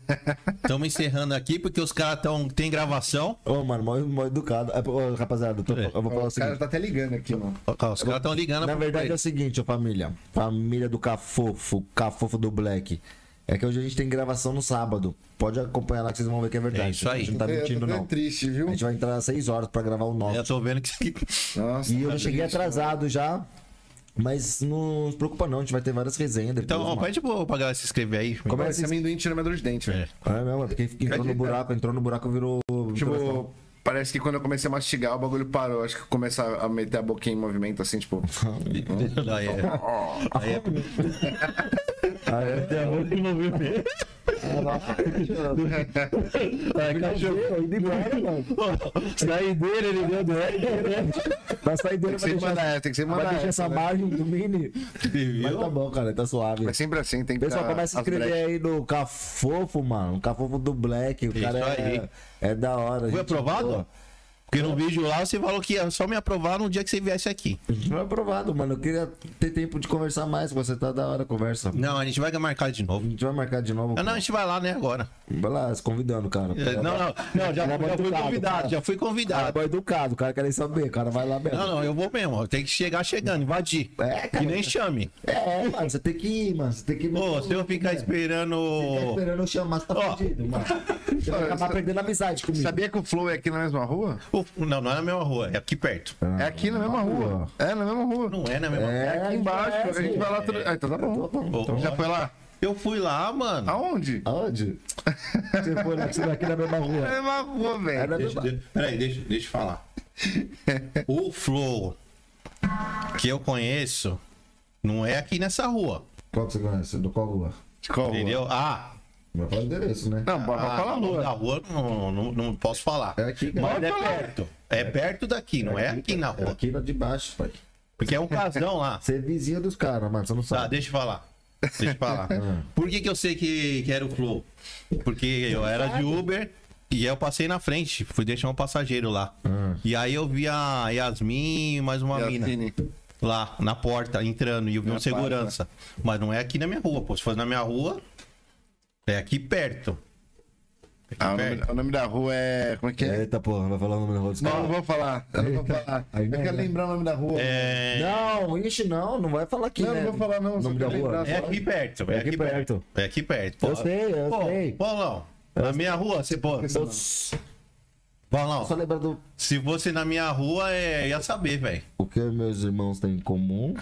Estamos encerrando aqui porque os caras tão, tem gravação. Ô, mano, mó, mó educado. É, ô, rapaziada, eu, tô- É. eu vou falar o O seguinte. tá até ligando aqui, mano. Os caras estão ligando Na verdade é o seguinte, ó, família. Família do Cafofo, Cafofo do Black. É que hoje a gente tem gravação no sábado. Pode acompanhar lá que vocês vão ver que é verdade. É isso aí. A gente não tá tô mentindo, não. triste, viu? A gente vai entrar às 6 horas pra gravar o nosso. Eu tô vendo que. Nossa. E eu já cheguei triste, atrasado já. Mas não se preocupa não, a gente vai ter várias resenhas depois. Então, ó, mano. pede pro- pra galera se inscrever aí. Como esse amendoim tira dor de dente, velho. É mesmo, é porque entrou no buraco, entrou no buraco virou. Tipo, parece que quando eu comecei a mastigar, o bagulho parou. Acho que começa a meter a boquinha em movimento, assim, tipo. Aí é. Aí é- Ah, é, eu não vi mesmo. É, cachorro. indo embora, mano. Saideira, ele deu do Vai sair dele, Tem que ser mandar tem que ser vai mandar deixar essa, né? margem do mini. Mas tá bom, cara, tá suave. É sempre assim, tem que Pessoal, começa a escrever aí no Cafofo, mano. O Cafofo do Black. O cara é, é da hora. Foi aprovado? Porque no vídeo lá você falou que ia só me aprovar no dia que você viesse aqui. Foi aprovado, mano. Eu queria ter tempo de conversar mais. Você tá da hora a conversa. Não, a gente vai marcar de A novo. gente vai marcar de novo. Ah, não, a gente vai lá, né, agora. Vai lá, se convidando, cara. É, Não, não, não, já, Cara, já fui educado, convidado, cara. já fui Cara, convidado. boy educado, o cara quer nem saber, o cara vai lá mesmo. Não, não, eu vou mesmo. Tem que chegar chegando, invadir. É, cara. E nem chame. É, mano, você tem que ir, mano. Você tem que ir. Pô, se eu ficar esperando. Ficar esperando eu chamar, você tá Ó. fudido, mano. Você vai acabar perdendo a amizade comigo. Sabia que o Flow é aqui na mesma rua? Pô, Não, não é na mesma rua, é aqui perto. É aqui na mesma rua. É na mesma rua. Não é na mesma É, É aqui embaixo, é, a gente vai lá. tudo- Ah, então tá bom. rua. Então já foi lá? Eu fui lá, mano. Aonde? Aonde? Você foi lá, você vai aqui na mesma É rua. na mesma rua, É velho. na Deixa, mesma... de- peraí, deixa, deixa eu falar. o Flow que eu conheço não é aqui nessa rua. Qual que você conhece? Do qual rua? De qual rua? Entendeu? Ah, Vai falar o endereço, né? Não, ah, falar rua. da rua não, não, não posso falar. É aqui, cara. Mas é perto. É perto daqui, não é aqui na É rua. aqui na de baixo, pai. Porque é um casão lá. Você é vizinho dos caras, mano. Você não Tá, sabe. deixa eu falar. Deixa eu falar. Por que, que eu sei que, que era o Flow? Porque eu era de Uber e eu passei na frente, fui deixar um passageiro lá. E aí eu vi a Yasmin e mais uma mina lá na porta entrando e eu vi um segurança. Mas não é aqui na minha rua, pô. Se fosse na minha rua, é aqui perto. Aqui Ah, o, nome, perto. o nome da rua é. Como é que é? Eita porra, vai falar o nome da rua dos Não, caras. não vou falar. Eu não vou falar. Aí Eu não, quero né? lembrar o nome da rua. É, Não, ixi, não, não vai falar aqui, Não, né? não vou falar, não, só Nome da rua. é aqui perto. É, É aqui perto. É aqui perto. Eu sei, eu Pô, sei. Paulão, na minha rua, você pô. Só Paulão, lembra do se fosse na minha rua, é, ia saber, velho. o que meus irmãos têm em comum.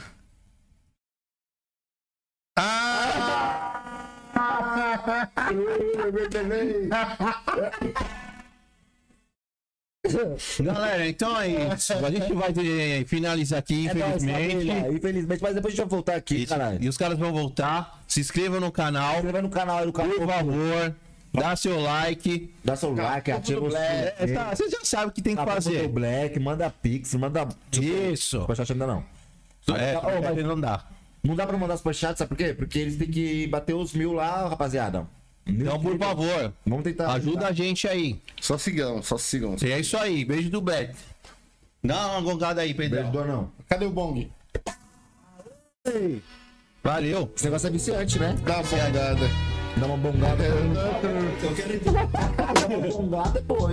Galera, então é isso. A gente vai eh, finalizar aqui, É nóis, infelizmente. família, infelizmente, mas depois a gente vai voltar aqui, caralho. E os caras vão voltar. Se inscrevam no canal, Inscreva no canal aí do canal. por favor. Dá seu like. Dá seu like, ativa o É, sininho. tá, você já sabe o que tem que fazer. Black, manda pix, manda. Isso. Superchat ainda não. É, Oh, mas- não dá. Não dá pra mandar superchat, sabe por quê? Porque eles têm que bater os mil lá, rapaziada. Então, por favor, Vamos tentar. ajuda a gente aí. Só sigam, só sigam. E é isso aí. Beijo do Beto. Dá uma gongada aí, Beijo Pedro. do anão. Cadê o bong? Valeu. Esse negócio é viciante, né? Dá uma bongada. Dá uma bongada. Eu quero. Dá uma bongada, pô.